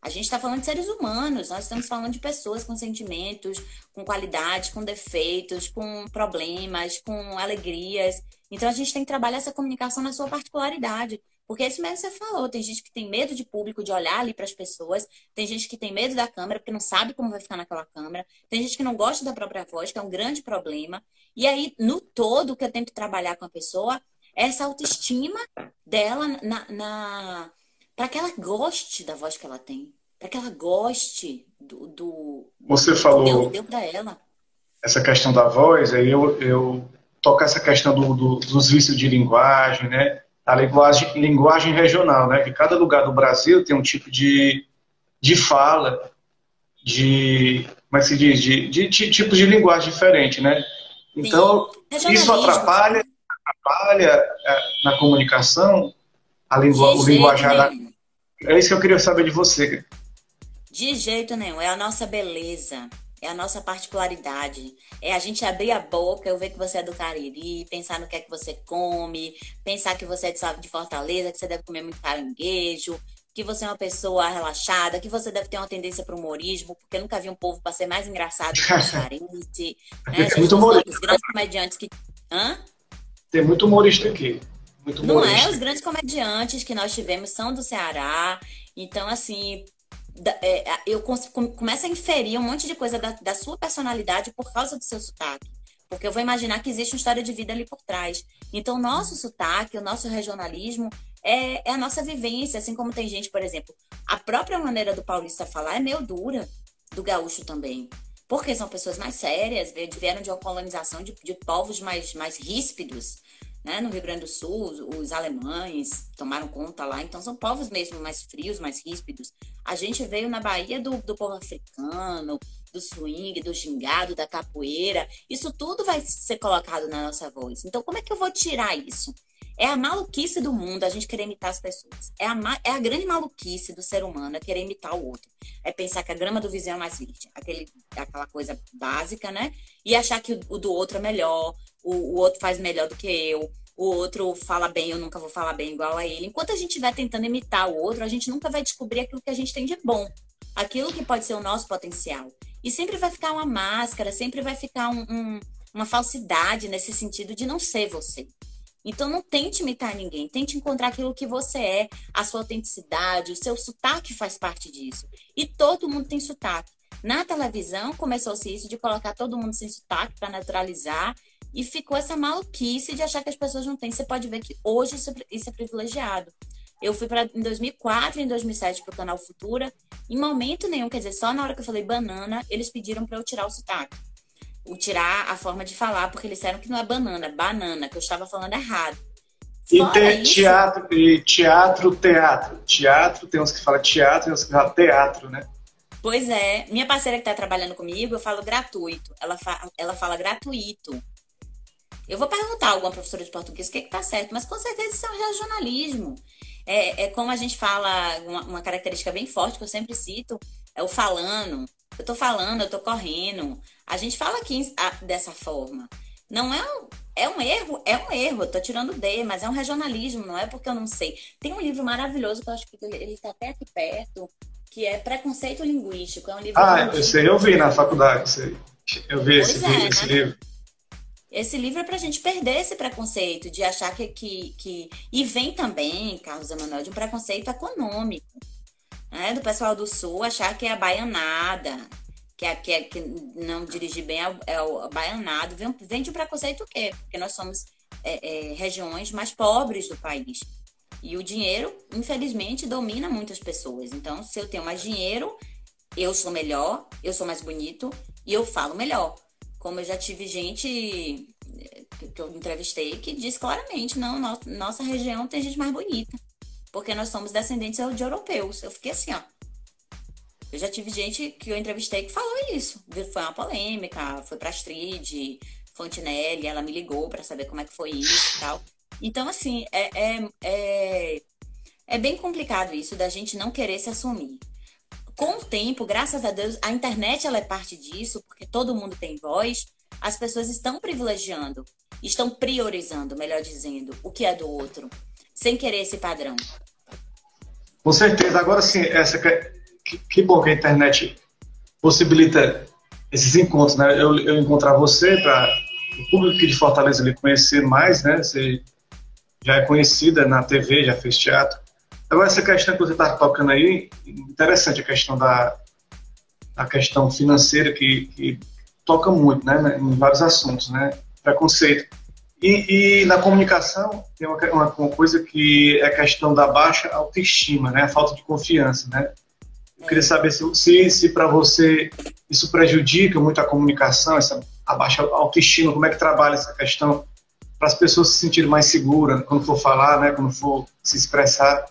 A gente está falando de seres humanos, nós estamos falando de pessoas com sentimentos, com qualidades, com defeitos, com problemas, com alegrias. Então a gente tem que trabalhar essa comunicação na sua particularidade. Porque isso mesmo você falou, tem gente que tem medo de público, de olhar ali para as pessoas, tem gente que tem medo da câmera, porque não sabe como vai ficar naquela câmera, tem gente que não gosta da própria voz, que é um grande problema. E aí, no todo, o que eu tento trabalhar com a pessoa essa autoestima dela na, na para que ela goste da voz que ela tem, para que ela goste do, do você falou Deus deu para ela. essa questão da voz aí eu, eu toco essa questão do, do, dos vícios de linguagem né? A linguagem linguagem regional né? Que cada lugar do Brasil tem um tipo de de fala de como é que se diz? De, de, de tipos de linguagem diferente né? Então isso atrapalha atrapalha é, na comunicação a língua, o linguajar da... É isso que eu queria saber de você. De jeito nenhum. É a nossa beleza. É a nossa particularidade. É a gente abrir a boca, eu ver que você é do Cariri, pensar no que é que você come, pensar que você é de, Fortaleza, que você deve comer muito caranguejo, que você é uma pessoa relaxada, que você deve ter uma tendência para o humorismo, porque eu nunca vi um povo para ser mais engraçado que o Carente. né? muito humorista. Grandes comediantes que. Hã? Tem muito humorista aqui. Muito. Não é? Os grandes comediantes que nós tivemos são do Ceará. Então, assim, é, eu começo a inferir um monte de coisa da, da sua personalidade por causa do seu sotaque. Porque eu vou imaginar que existe uma história de vida ali por trás. Então, o nosso sotaque, o nosso regionalismo é, é, a nossa vivência. Assim como tem gente, por exemplo, a própria maneira do paulista falar é meio dura, do gaúcho também. Porque são pessoas mais sérias, vieram de uma colonização de, de povos mais, mais ríspidos. Né? No Rio Grande do Sul, os, os alemães tomaram conta lá, então são povos mesmo mais frios, mais ríspidos. A gente veio na Bahia do, do povo africano, do swing, do gingado, da capoeira. Isso tudo vai ser colocado na nossa voz. Então, como é que eu vou tirar isso? É a maluquice do mundo a gente querer imitar as pessoas. É a, é a grande maluquice do ser humano é querer imitar o outro. É pensar que a grama do vizinho é mais verde. Aquele, aquela coisa básica, né? E achar que o, o do outro é melhor, o, o outro faz melhor do que eu, o outro fala bem, eu nunca vou falar bem igual a ele. Enquanto a gente estiver tentando imitar o outro, a gente nunca vai descobrir aquilo que a gente tem de bom. Aquilo que pode ser o nosso potencial. E sempre vai ficar uma máscara, sempre vai ficar um, um, uma falsidade nesse sentido de não ser você. Então não tente imitar ninguém, tente encontrar aquilo que você é, a sua autenticidade, o seu sotaque faz parte disso. E todo mundo tem sotaque. Na televisão começou-se isso de colocar todo mundo sem sotaque para naturalizar e ficou essa maluquice de achar que as pessoas não têm. Você pode ver que hoje isso é, é privilegiado. Eu fui para em 2004 e em 2007 para o canal Futura. Em momento nenhum, quer dizer, só na hora que eu falei banana, eles pediram para eu tirar o sotaque o tirar a forma de falar, porque eles disseram que não é banana, é banana, que eu estava falando errado. E te, isso, teatro, e teatro, teatro. Teatro, tem uns que falam teatro e uns que falam teatro, né? Pois é. Minha parceira que está trabalhando comigo, eu falo gratuito. Ela, fa ela fala gratuito. Eu vou perguntar a alguma professora de português o que, é que tá certo, mas com certeza isso é um regionalismo. É, é como a gente fala, uma, uma característica bem forte que eu sempre cito, é o falando. Eu tô falando, eu tô correndo. A gente fala aqui dessa forma. Não é um, é um erro, é um erro. Eu tô tirando D, mas é um regionalismo, não é porque eu não sei. Tem um livro maravilhoso que eu acho que ele tá até aqui perto, que é Preconceito Linguístico. É um livro ah, eu sei, eu vi na faculdade. Eu vi esse, é, esse né? livro. Esse livro é para a gente perder esse preconceito de achar que, que, que. E vem também, Carlos Emanuel, de um preconceito econômico. Né? Do pessoal do Sul achar que é a baianada, que, é, que, é, que não dirigir bem é, é o baianado. Vem, vem de preconceito o quê? Porque nós somos é, é, regiões mais pobres do país. E o dinheiro, infelizmente, domina muitas pessoas. Então, se eu tenho mais dinheiro, eu sou melhor, eu sou mais bonito e eu falo melhor. Como eu já tive gente eh, que eu entrevistei que disse claramente, não, nossa região tem gente mais bonita, porque nós somos descendentes de europeus. Eu fiquei assim, ó. Eu já tive gente que eu entrevistei que falou isso. Foi uma polêmica, foi pra Astrid, Fontinelli, ela me ligou para saber como é que foi isso e tal. Então, assim, é, é, é, é bem complicado isso da gente não querer se assumir com o tempo, graças a Deus, a internet ela é parte disso, porque todo mundo tem voz. As pessoas estão privilegiando, estão priorizando, melhor dizendo, o que é do outro, sem querer esse padrão. Com certeza. Agora sim, essa que, que bom que a internet possibilita esses encontros, né? Eu, eu encontrar você para o público de Fortaleza conhecer mais, né? Você já é conhecida na TV, já fez teatro. Agora, essa questão que você está tocando aí, interessante a questão da a questão financeira que, que toca muito, né, em vários assuntos, né, preconceito. E, e na comunicação tem uma, uma, coisa que é a questão da baixa autoestima, né, a falta de confiança, né. Eu queria saber se, se, se para você isso prejudica muito a comunicação, essa a baixa autoestima, como é que trabalha essa questão para as pessoas se sentirem mais seguras quando for falar, né, quando for se expressar.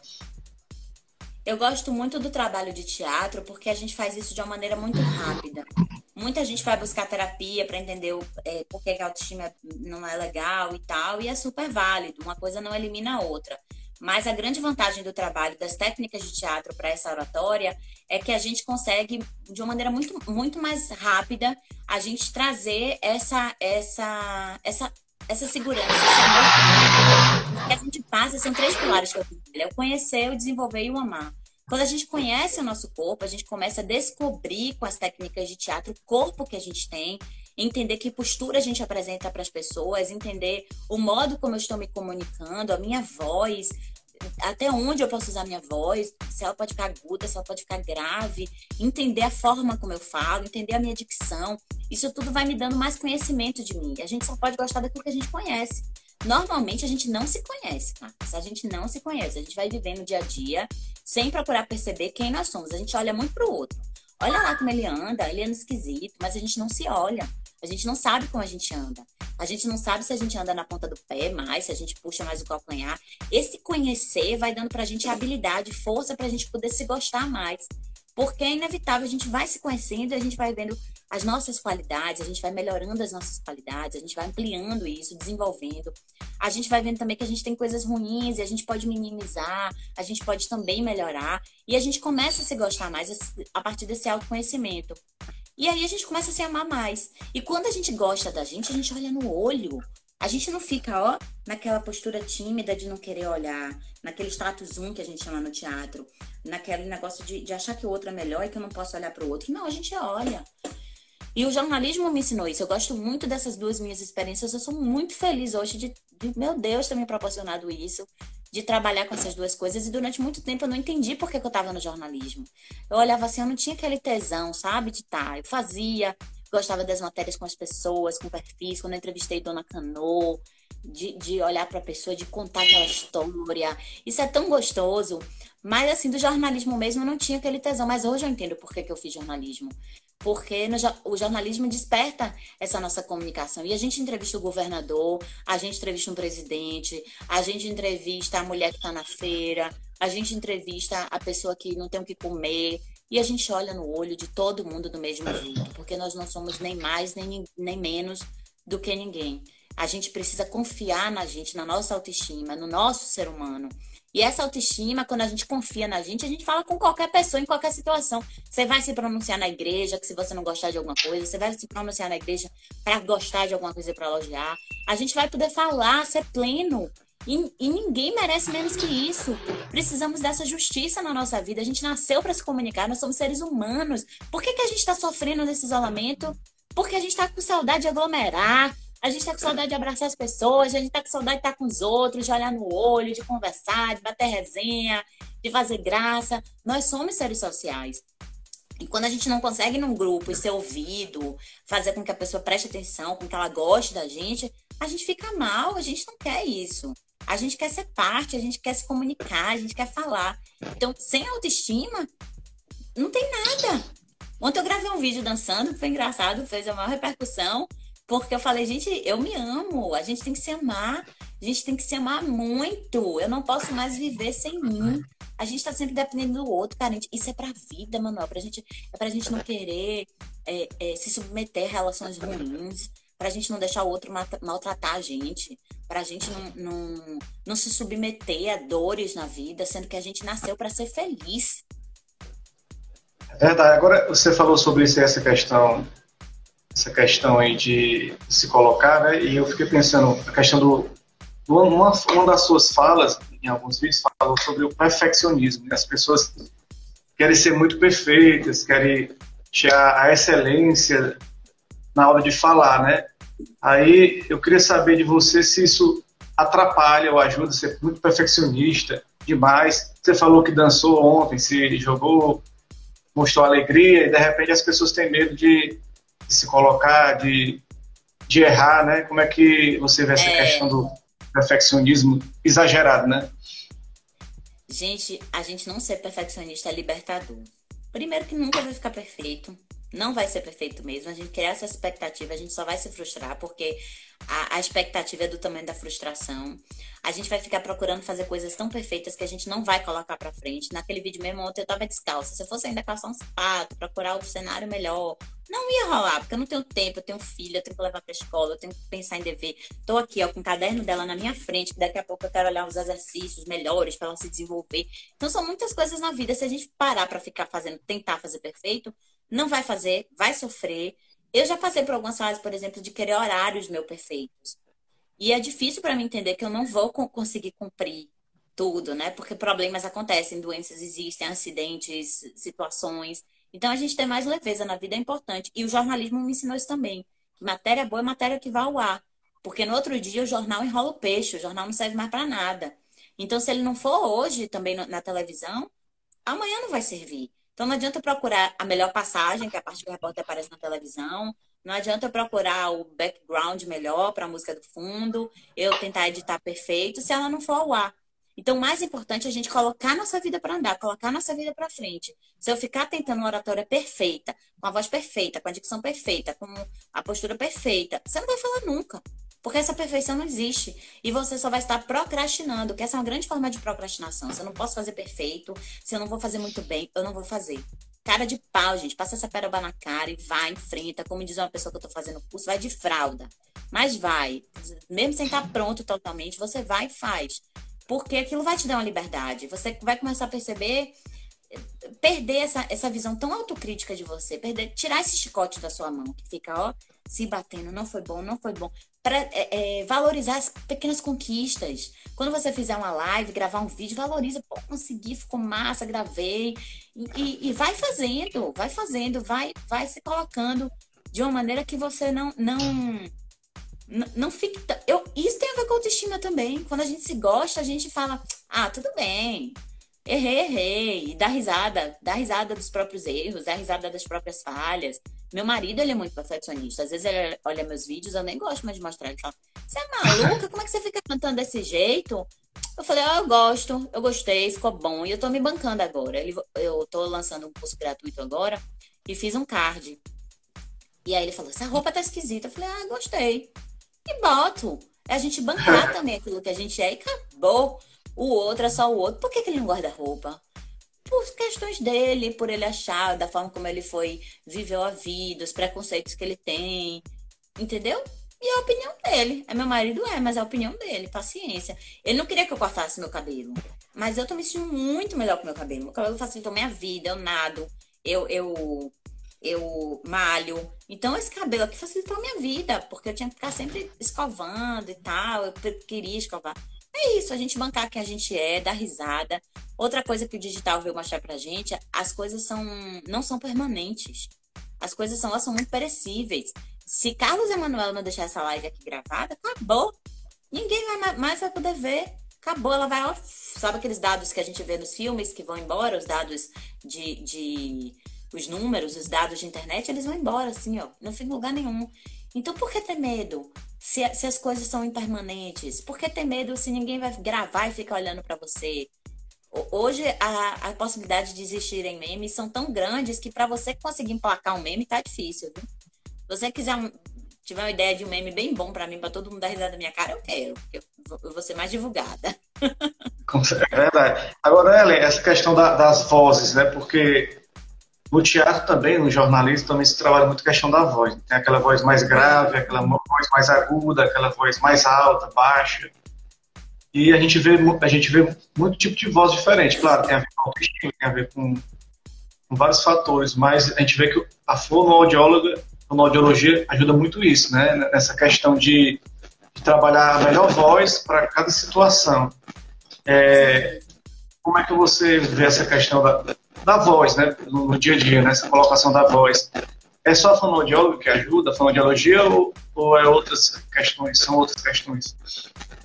Eu gosto muito do trabalho de teatro porque a gente faz isso de uma maneira muito rápida. Muita gente vai buscar terapia para entender o, é, por que a autoestima não é legal e tal, e é super válido. Uma coisa não elimina a outra. Mas a grande vantagem do trabalho das técnicas de teatro para essa oratória é que a gente consegue, de uma maneira muito, muito mais rápida, a gente trazer essa, essa, essa, essa segurança. O que a gente passa são três pilares que eu é o conhecer, o desenvolver e o amar. Quando a gente conhece o nosso corpo, a gente começa a descobrir com as técnicas de teatro o corpo que a gente tem, entender que postura a gente apresenta para as pessoas, entender o modo como eu estou me comunicando, a minha voz, até onde eu posso usar minha voz, se ela pode ficar aguda, se ela pode ficar grave, entender a forma como eu falo, entender a minha dicção. Isso tudo vai me dando mais conhecimento de mim. A gente só pode gostar daquilo que a gente conhece. Normalmente a gente não se conhece, tá? A gente não se conhece. A gente vai vivendo dia a dia sem procurar perceber quem nós somos. A gente olha muito pro outro. Olha lá como ele anda, ele anda esquisito, mas a gente não se olha. A gente não sabe como a gente anda. A gente não sabe se a gente anda na ponta do pé mais, se a gente puxa mais o calcanhar. Esse conhecer vai dando pra gente habilidade, força pra gente poder se gostar mais. Porque é inevitável, a gente vai se conhecendo e a gente vai vendo as nossas qualidades, a gente vai melhorando as nossas qualidades, a gente vai ampliando isso, desenvolvendo. A gente vai vendo também que a gente tem coisas ruins e a gente pode minimizar, a gente pode também melhorar. E a gente começa a se gostar mais a partir desse autoconhecimento. E aí a gente começa a se amar mais. E quando a gente gosta da gente, a gente olha no olho. A gente não fica, ó, naquela postura tímida de não querer olhar, naquele status um que a gente chama no teatro, naquele negócio de, de achar que o outro é melhor e que eu não posso olhar para o outro. Não, a gente olha. E o jornalismo me ensinou isso. Eu gosto muito dessas duas minhas experiências. Eu sou muito feliz hoje de, de meu Deus, ter me proporcionado isso, de trabalhar com essas duas coisas. E durante muito tempo eu não entendi por que, que eu estava no jornalismo. Eu olhava assim, eu não tinha aquele tesão, sabe, de estar. Tá. Eu fazia, gostava das matérias com as pessoas, com perfis. Quando eu entrevistei Dona Cano, de, de olhar para a pessoa, de contar aquela história. Isso é tão gostoso. Mas, assim, do jornalismo mesmo eu não tinha aquele tesão. Mas hoje eu entendo por que, que eu fiz jornalismo. Porque no, o jornalismo desperta essa nossa comunicação. E a gente entrevista o governador, a gente entrevista um presidente, a gente entrevista a mulher que está na feira, a gente entrevista a pessoa que não tem o que comer. E a gente olha no olho de todo mundo do mesmo jeito. Porque nós não somos nem mais, nem, nem menos do que ninguém. A gente precisa confiar na gente, na nossa autoestima, no nosso ser humano. E essa autoestima, quando a gente confia na gente, a gente fala com qualquer pessoa, em qualquer situação. Você vai se pronunciar na igreja, que se você não gostar de alguma coisa, você vai se pronunciar na igreja para gostar de alguma coisa para elogiar. A gente vai poder falar, ser pleno. E, e, ninguém merece menos que isso. Precisamos dessa justiça na nossa vida. A gente nasceu para se comunicar, nós somos seres humanos. Por que, que a gente está sofrendo nesse isolamento? Porque a gente está com saudade de aglomerar, a gente tá com saudade de abraçar as pessoas, a gente tá com saudade de estar com os outros, de olhar no olho, de conversar, de bater resenha, de fazer graça. Nós somos seres sociais. E quando a gente não consegue num grupo e ser ouvido, fazer com que a pessoa preste atenção, com que ela goste da gente, a gente fica mal, a gente não quer isso. A gente quer ser parte, a gente quer se comunicar, a gente quer falar. Então, sem autoestima, não tem nada. Ontem eu gravei um vídeo dançando, foi engraçado, fez a maior repercussão. Porque eu falei, gente, eu me amo, a gente tem que se amar, a gente tem que se amar muito. Eu não posso mais viver sem mim. A gente tá sempre dependendo do outro, cara. Isso é pra vida, Manuel. Pra gente, é pra gente não querer é, é, se submeter a relações ruins, pra gente não deixar o outro maltratar a gente, pra gente não, não, não se submeter a dores na vida, sendo que a gente nasceu para ser feliz. É verdade. Agora, você falou sobre isso, essa questão essa questão aí de se colocar, né? E eu fiquei pensando, a questão do. Uma, uma das suas falas, em alguns vídeos, falou sobre o perfeccionismo. Né? As pessoas querem ser muito perfeitas, querem chegar à excelência na hora de falar, né? Aí eu queria saber de você se isso atrapalha ou ajuda a ser muito perfeccionista demais. Você falou que dançou ontem, se jogou, mostrou alegria, e de repente as pessoas têm medo de de se colocar, de, de errar, né? Como é que você vê essa é... questão do perfeccionismo exagerado, né? Gente, a gente não ser perfeccionista é libertador. Primeiro que nunca vai ficar perfeito. Não vai ser perfeito mesmo. A gente criar essa expectativa, a gente só vai se frustrar, porque a, a expectativa é do tamanho da frustração a gente vai ficar procurando fazer coisas tão perfeitas que a gente não vai colocar pra frente. Naquele vídeo mesmo, ontem eu tava descalça. Se eu fosse ainda calçar um sapato, procurar o cenário melhor, não ia rolar, porque eu não tenho tempo, eu tenho filho, eu tenho que levar pra escola, eu tenho que pensar em dever. Tô aqui, ó, com o caderno dela na minha frente, que daqui a pouco eu quero olhar os exercícios melhores para ela se desenvolver. Então são muitas coisas na vida. Se a gente parar para ficar fazendo, tentar fazer perfeito, não vai fazer, vai sofrer. Eu já passei por algumas fases, por exemplo, de querer horários meus perfeitos. E é difícil para mim entender que eu não vou conseguir cumprir tudo, né? Porque problemas acontecem, doenças existem, acidentes, situações. Então a gente ter mais leveza na vida é importante. E o jornalismo me ensinou isso também. Que matéria boa é matéria que vai ao ar. Porque no outro dia o jornal enrola o peixe, o jornal não serve mais para nada. Então, se ele não for hoje também na televisão, amanhã não vai servir. Então não adianta procurar a melhor passagem, que é a parte que o repórter aparece na televisão, não adianta procurar o background melhor para a música do fundo, eu tentar editar perfeito, se ela não for ao ar. Então, mais importante é a gente colocar nossa vida para andar, colocar nossa vida para frente. Se eu ficar tentando uma oratória perfeita, com a voz perfeita, com a dicção perfeita, com a postura perfeita, você não vai falar nunca. Porque essa perfeição não existe. E você só vai estar procrastinando, que essa é uma grande forma de procrastinação. Se eu não posso fazer perfeito, se eu não vou fazer muito bem, eu não vou fazer cara de pau, gente. Passa essa peroba na cara e vai, enfrenta. Como diz uma pessoa que eu tô fazendo curso, vai de fralda. Mas vai. Mesmo sem estar pronto totalmente, você vai e faz. Porque aquilo vai te dar uma liberdade. Você vai começar a perceber, perder essa, essa visão tão autocrítica de você, perder, tirar esse chicote da sua mão, que fica, ó, se batendo, não foi bom, não foi bom. Para é, é, valorizar as pequenas conquistas. Quando você fizer uma live, gravar um vídeo, valoriza, pô, consegui, ficou massa, gravei. E, e, vai fazendo, vai fazendo, vai, vai se colocando de uma maneira que você não não não fique. Eu, isso tem a ver com autoestima também. Quando a gente se gosta, a gente fala: ah, tudo bem, errei, errei. E dá risada, dá risada dos próprios erros, dá risada das próprias falhas. Meu marido, ele é muito perfeccionista. Às vezes ele olha meus vídeos, eu nem gosto mais de mostrar. Ele fala: você é maluca? Como é que você fica cantando desse jeito? Eu falei, ah, eu gosto, eu gostei, ficou bom. E eu tô me bancando agora. Eu tô lançando um curso gratuito agora e fiz um card. E aí ele falou, essa roupa tá esquisita. Eu falei, ah, gostei. E boto. É a gente bancar também aquilo que a gente é e acabou. O outro é só o outro. Por que, que ele não guarda roupa? Por questões dele, por ele achar, da forma como ele foi, viveu a vida, os preconceitos que ele tem. Entendeu? E é a opinião dele. É meu marido, é, mas é a opinião dele. Paciência. Ele não queria que eu cortasse meu cabelo. Mas eu tô me sentindo muito melhor com meu cabelo. Meu cabelo facilitou minha vida, eu nado, eu, eu, eu malho. Então esse cabelo aqui facilitou minha vida, porque eu tinha que ficar sempre escovando e tal. Eu queria escovar. É isso, a gente bancar quem a gente é, dar risada. Outra coisa que o digital veio mostrar pra gente, as coisas são não são permanentes. As coisas são, elas são muito perecíveis. Se Carlos Emanuel não deixar essa live aqui gravada, acabou. Ninguém vai mais vai poder ver. Acabou, ela vai, sabe aqueles dados que a gente vê nos filmes que vão embora, os dados de, de os números, os dados de internet, eles vão embora, assim, ó, não fica em lugar nenhum. Então, por que ter medo se, se as coisas são impermanentes? Por que ter medo se ninguém vai gravar e ficar olhando para você? Hoje, a, a possibilidade de existirem memes são tão grandes que para você conseguir emplacar um meme tá difícil, viu? Se você quiser um, tiver uma ideia de um meme bem bom para mim, para todo mundo dar risada da minha cara, eu quero. Eu, eu vou ser mais divulgada. É verdade. Agora, Ellen, essa questão da, das vozes, né? Porque no teatro também, no jornalismo, também se trabalha muito a questão da voz. Tem aquela voz mais grave, aquela voz mais aguda, aquela voz mais alta, baixa. E a gente vê, a gente vê muito tipo de voz diferente. Claro, tem a ver com autoestima, tem a ver com, com vários fatores, mas a gente vê que a fonoaudióloga, a fonoaudiologia ajuda muito isso, né? Nessa questão de, de trabalhar a melhor voz para cada situação. É, como é que você vê essa questão da, da voz, né? No, no dia a dia, nessa né? colocação da voz. É só a fonoaudióloga que ajuda, a fonoaudiologia, ou, ou é outras questões, são outras questões?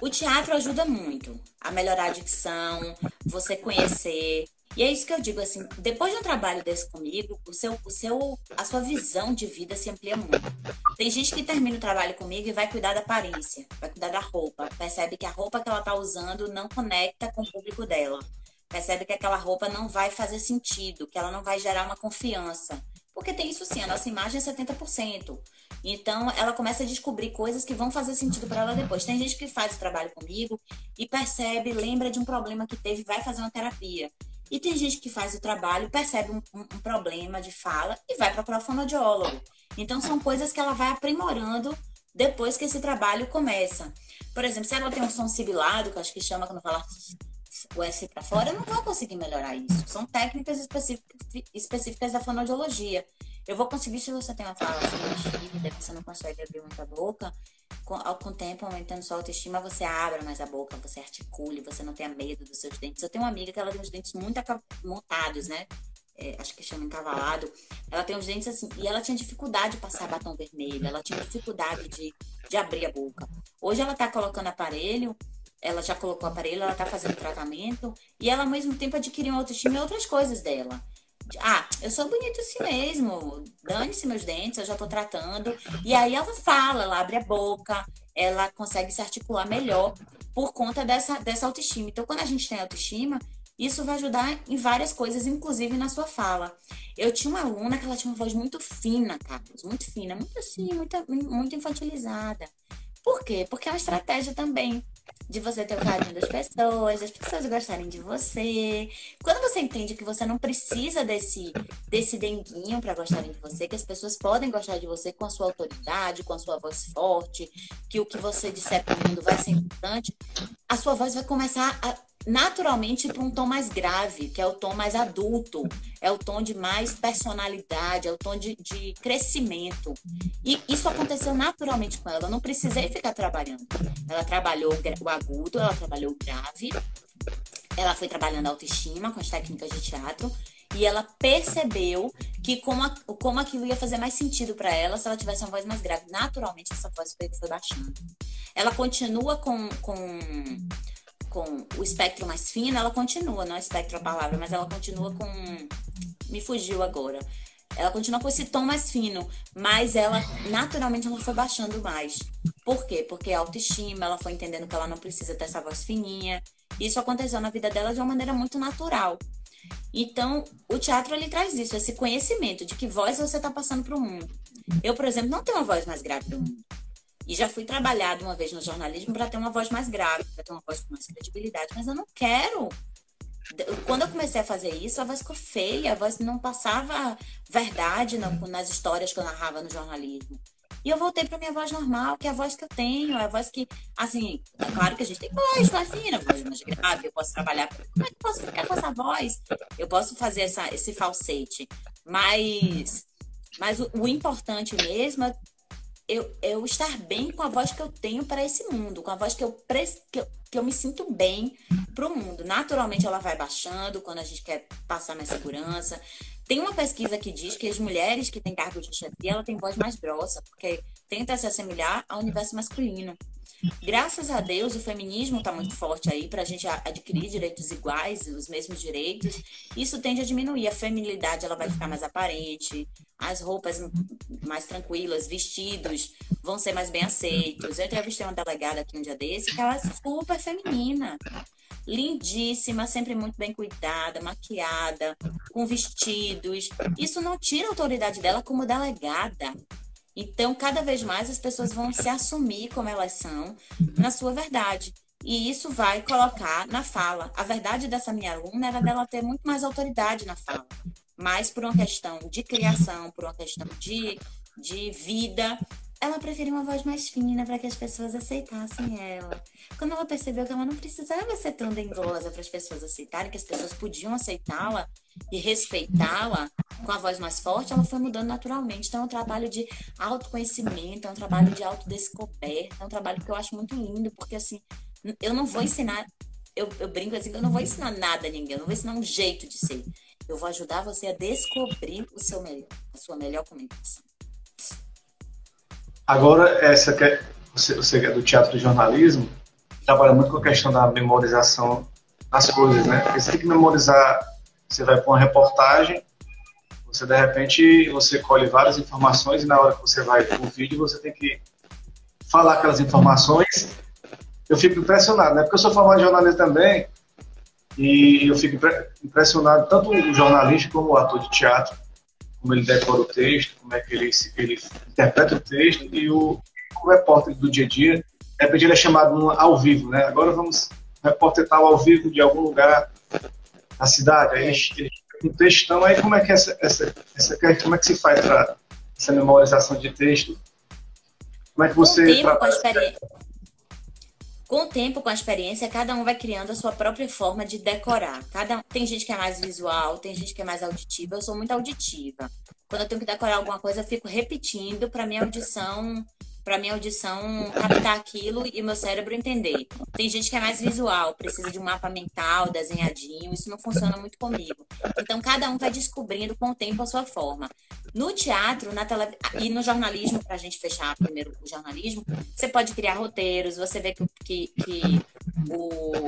O teatro ajuda muito a melhorar a dicção, você conhecer. E é isso que eu digo assim, depois de um trabalho desse comigo, o seu, o seu, a sua visão de vida se amplia muito. Tem gente que termina o trabalho comigo e vai cuidar da aparência, vai cuidar da roupa, percebe que a roupa que ela está usando não conecta com o público dela. Percebe que aquela roupa não vai fazer sentido, que ela não vai gerar uma confiança. Porque tem isso sim, a nossa imagem é 70%. Então, ela começa a descobrir coisas que vão fazer sentido para ela depois. Tem gente que faz o trabalho comigo e percebe, lembra de um problema que teve, vai fazer uma terapia. E tem gente que faz o trabalho, percebe um, um, um problema de fala e vai procurar o fonoaudiólogo. Então, são coisas que ela vai aprimorando depois que esse trabalho começa. Por exemplo, se ela tem um som sibilado, que acho que chama quando fala o S para fora, eu não vou conseguir melhorar isso. São técnicas específicas, específicas da fonoaudiologia. Eu vou conseguir se você tem uma fala assim, você não consegue abrir muita boca, com, com o tempo, aumentando sua autoestima, você abra mais a boca, você articule, você não tenha medo dos seus dentes. Eu tenho uma amiga que ela tem os dentes muito montados, né? É, acho que chama encavalado. Ela tem os dentes assim, e ela tinha dificuldade de passar batom vermelho, ela tinha dificuldade de, de abrir a boca. Hoje ela tá colocando aparelho ela já colocou o aparelho, ela tá fazendo tratamento e ela ao mesmo tempo adquiriu uma autoestima e outras coisas dela. Ah, eu sou bonita assim mesmo, dane-se meus dentes, eu já tô tratando. E aí ela fala, ela abre a boca, ela consegue se articular melhor por conta dessa, dessa autoestima. Então, quando a gente tem autoestima, isso vai ajudar em várias coisas, inclusive na sua fala. Eu tinha uma aluna que ela tinha uma voz muito fina, Carlos, muito fina, muito assim, muito, muito infantilizada. Por quê? Porque é uma estratégia também de você ter o carinho das pessoas, das pessoas gostarem de você. Quando você entende que você não precisa desse, desse denguinho para gostarem de você, que as pessoas podem gostar de você com a sua autoridade, com a sua voz forte, que o que você disser para o mundo vai ser importante, a sua voz vai começar a naturalmente para um tom mais grave, que é o tom mais adulto, é o tom de mais personalidade, é o tom de, de crescimento. E isso aconteceu naturalmente com ela, eu não precisei ficar trabalhando. Ela trabalhou o agudo, ela trabalhou o grave, ela foi trabalhando a autoestima com as técnicas de teatro, e ela percebeu que como, a, como aquilo ia fazer mais sentido para ela se ela tivesse uma voz mais grave. Naturalmente, essa voz foi, foi baixando. Ela continua com, com com o espectro mais fino, ela continua, não é espectro a palavra, mas ela continua com. Me fugiu agora. Ela continua com esse tom mais fino, mas ela naturalmente ela foi baixando mais. Por quê? Porque a autoestima, ela foi entendendo que ela não precisa ter essa voz fininha. Isso aconteceu na vida dela de uma maneira muito natural. Então, o teatro ele traz isso, esse conhecimento de que voz você está passando para o mundo. Eu, por exemplo, não tenho uma voz mais grave do mundo. E já fui trabalhada uma vez no jornalismo para ter uma voz mais grave, para ter uma voz com mais credibilidade, mas eu não quero. Quando eu comecei a fazer isso, a voz ficou feia, a voz não passava verdade nas histórias que eu narrava no jornalismo. E eu voltei para minha voz normal, que é a voz que eu tenho, é a voz que, assim, é claro que a gente tem voz, voz fina, voz mais grave, eu posso trabalhar. Como é que eu posso ficar com essa voz? Eu posso fazer essa, esse falsete. Mas, mas o, o importante mesmo é eu, eu estar bem com a voz que eu tenho para esse mundo, com a voz que eu, que eu, que eu me sinto bem para o mundo. Naturalmente, ela vai baixando quando a gente quer passar mais segurança. Tem uma pesquisa que diz que as mulheres que têm cargo de chefia, ela tem voz mais grossa, porque tenta se assemelhar ao universo masculino. Graças a Deus, o feminismo está muito forte aí para a gente adquirir direitos iguais, os mesmos direitos. Isso tende a diminuir. A feminilidade ela vai ficar mais aparente, as roupas mais tranquilas, vestidos vão ser mais bem aceitos. Eu entrevistei uma delegada aqui um dia desse que ela é super feminina, lindíssima, sempre muito bem cuidada, maquiada, com vestidos. Isso não tira a autoridade dela como delegada. Então, cada vez mais as pessoas vão se assumir como elas são na sua verdade. E isso vai colocar na fala. A verdade dessa minha aluna era dela ter muito mais autoridade na fala. Mas por uma questão de criação, por uma questão de, de vida, ela preferiu uma voz mais fina para que as pessoas aceitassem ela. Quando ela percebeu que ela não precisava ser tão dengosa para as pessoas aceitarem, que as pessoas podiam aceitá-la e respeitá-la com a voz mais forte, ela foi mudando naturalmente. Então é um trabalho de autoconhecimento, é um trabalho de autodescoberta, é um trabalho que eu acho muito lindo, porque assim, eu não vou ensinar, eu, eu brinco assim, eu não vou ensinar nada a ninguém, eu não vou ensinar um jeito de ser. Eu vou ajudar você a descobrir o seu melhor, a sua melhor comunicação. Agora, essa que é, você, você é do teatro do jornalismo, trabalha muito com a questão da memorização das coisas, né? Porque você tem que memorizar, você vai para uma reportagem, você de repente você colhe várias informações e na hora que você vai para o vídeo você tem que falar aquelas informações. Eu fico impressionado, né? Porque eu sou formado em jornalismo também e eu fico impressionado tanto o jornalista como o ator de teatro como ele decora o texto, como é que ele, ele interpreta o texto e o, o repórter do dia a dia, de repente ele é chamado ao vivo, né? Agora vamos, repórter tal ao vivo de algum lugar da cidade, aí ele, ele um textão, aí como é que essa, essa, essa como é que se faz para essa memorização de texto? Como é que você com com o tempo, com a experiência, cada um vai criando a sua própria forma de decorar. Cada tem gente que é mais visual, tem gente que é mais auditiva. Eu sou muito auditiva. Quando eu tenho que decorar alguma coisa, eu fico repetindo para minha audição para minha audição captar aquilo e meu cérebro entender. Tem gente que é mais visual, precisa de um mapa mental desenhadinho, isso não funciona muito comigo. Então cada um vai descobrindo com o tempo a sua forma. No teatro, na tele... e no jornalismo, para a gente fechar primeiro o jornalismo, você pode criar roteiros, você vê que, que, que o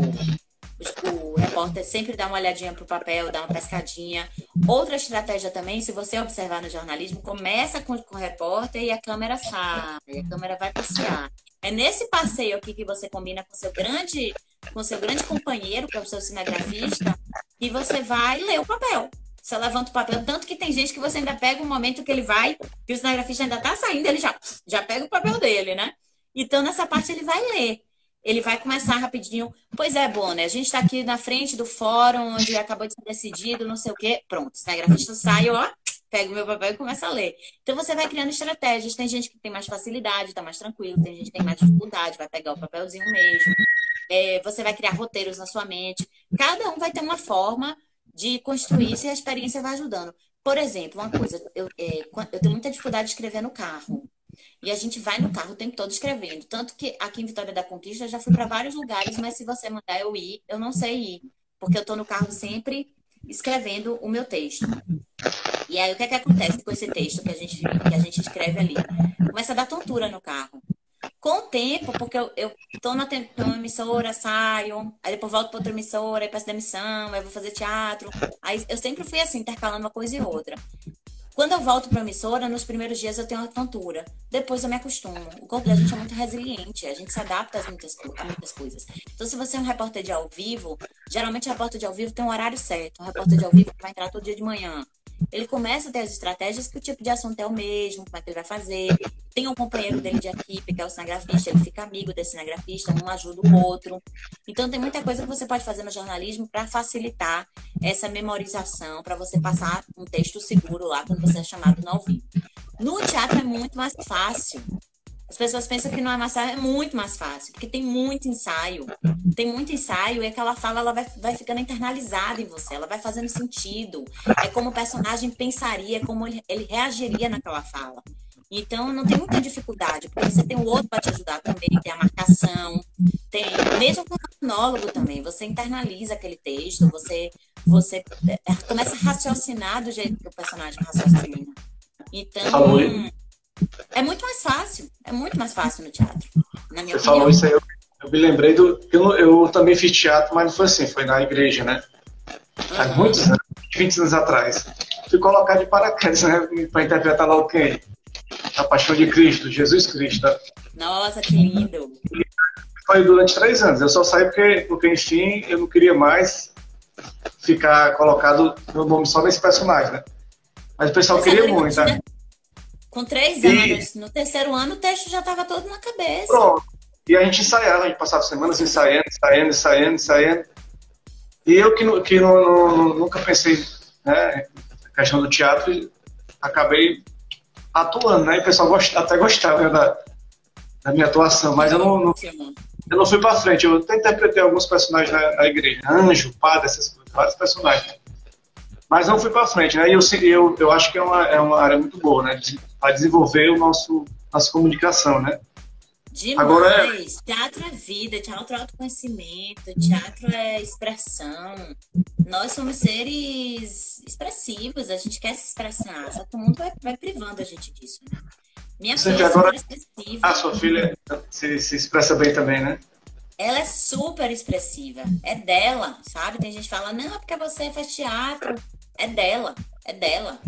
o repórter sempre dá uma olhadinha pro papel, dá uma pescadinha. Outra estratégia também, se você observar no jornalismo, começa com, com o repórter e a câmera sai, a câmera vai passear. É nesse passeio aqui que você combina com seu grande, com seu grande companheiro, que é o seu cinegrafista, e você vai ler o papel. Você levanta o papel, tanto que tem gente que você ainda pega um momento que ele vai, que o cinegrafista ainda tá saindo, ele já, já pega o papel dele, né? Então, nessa parte, ele vai ler ele vai começar rapidinho. Pois é, Bonner, a gente está aqui na frente do fórum, onde acabou de ser decidido, não sei o quê. Pronto, cinegrafista sai, ó, pega o meu papel e começa a ler. Então você vai criando estratégias. Tem gente que tem mais facilidade, está mais tranquilo, tem gente que tem mais dificuldade, vai pegar o papelzinho mesmo. É, você vai criar roteiros na sua mente. Cada um vai ter uma forma de construir se a experiência vai ajudando. Por exemplo, uma coisa, eu, é, eu tenho muita dificuldade de escrever no carro. E a gente vai no carro o tempo todo escrevendo. Tanto que aqui em Vitória da Conquista eu já fui para vários lugares, mas se você mandar eu ir, eu não sei ir. Porque eu estou no carro sempre escrevendo o meu texto. E aí o que é que acontece com esse texto que a gente, que a gente escreve ali? Começa a dar tontura no carro. Com o tempo, porque eu, eu na emissora, saio, aí depois volto para outra emissora, aí peço demissão, aí vou fazer teatro. Aí eu sempre fui assim, intercalando uma coisa e outra. Quando eu volto para a emissora, nos primeiros dias eu tenho uma tontura. Depois eu me acostumo. O corpo da gente é muito resiliente, a gente se adapta a muitas, a muitas coisas. Então, se você é um repórter de ao vivo, geralmente o repórter de ao vivo tem um horário certo. Um repórter de ao vivo vai entrar todo dia de manhã. Ele começa a ter as estratégias que o tipo de assunto é o mesmo, como é que ele vai fazer. Tem um companheiro dele de equipe, que é o cinegrafista, ele fica amigo desse cinegrafista, um ajuda o outro. Então, tem muita coisa que você pode fazer no jornalismo para facilitar essa memorização, para você passar um texto seguro lá quando você é chamado no ao vivo. No teatro é muito mais fácil. As pessoas pensam que não é mais fácil, é muito mais fácil, porque tem muito ensaio. Tem muito ensaio e aquela fala ela vai, vai ficando internalizada em você, ela vai fazendo sentido. É como o personagem pensaria, como ele, ele reagiria naquela fala. Então não tem muita dificuldade, porque você tem o outro para te ajudar também, tem a marcação, tem mesmo com o monólogo também, você internaliza aquele texto, você você é, começa a raciocinar do jeito que o personagem raciocina. Então é muito mais fácil, é muito mais fácil no teatro, na minha você opinião. falou isso aí, eu, eu, me lembrei do eu, eu também fiz teatro, mas não foi assim, foi na igreja, né? Há uhum. muitos anos, 20 anos atrás. Fui colocar de paraquedas, né? Para interpretar lá o quem? A Paixão de Cristo, Jesus Cristo. Nossa, que lindo! Foi durante três anos. Eu só saí porque, porque enfim, eu não queria mais ficar colocado meu nome só nesse personagem, né? Mas o pessoal Você queria muito, né? Com três e... anos. No terceiro ano, o texto já estava todo na cabeça. Pronto. E a gente ensaiava, a gente passava semanas ensaiando, ensaiando, ensaiando, ensaiando. E eu que, que não, não, nunca pensei né, na questão do teatro, acabei atuando, né? E o pessoal gost, até gostava né, da, da minha atuação, mas eu não, não eu não fui para frente. Eu até interpretei alguns personagens na, na igreja, anjo, padre, essas coisas, vários personagens. Mas não fui para frente, né? E eu, eu, eu acho que é uma, é uma área muito boa, né? Para desenvolver o nosso nossa comunicação, né? Demais. Agora é... Teatro é vida, teatro é autoconhecimento, teatro é expressão. Nós somos seres expressivos, a gente quer se expressar, só que o mundo vai, vai privando a gente disso. Né? Minha Você filha é agora... super expressiva. Ah, sua filha se, se expressa bem também, né? Ela é super expressiva. É dela, sabe? Tem gente que fala, não, é porque você faz teatro. É dela, é dela.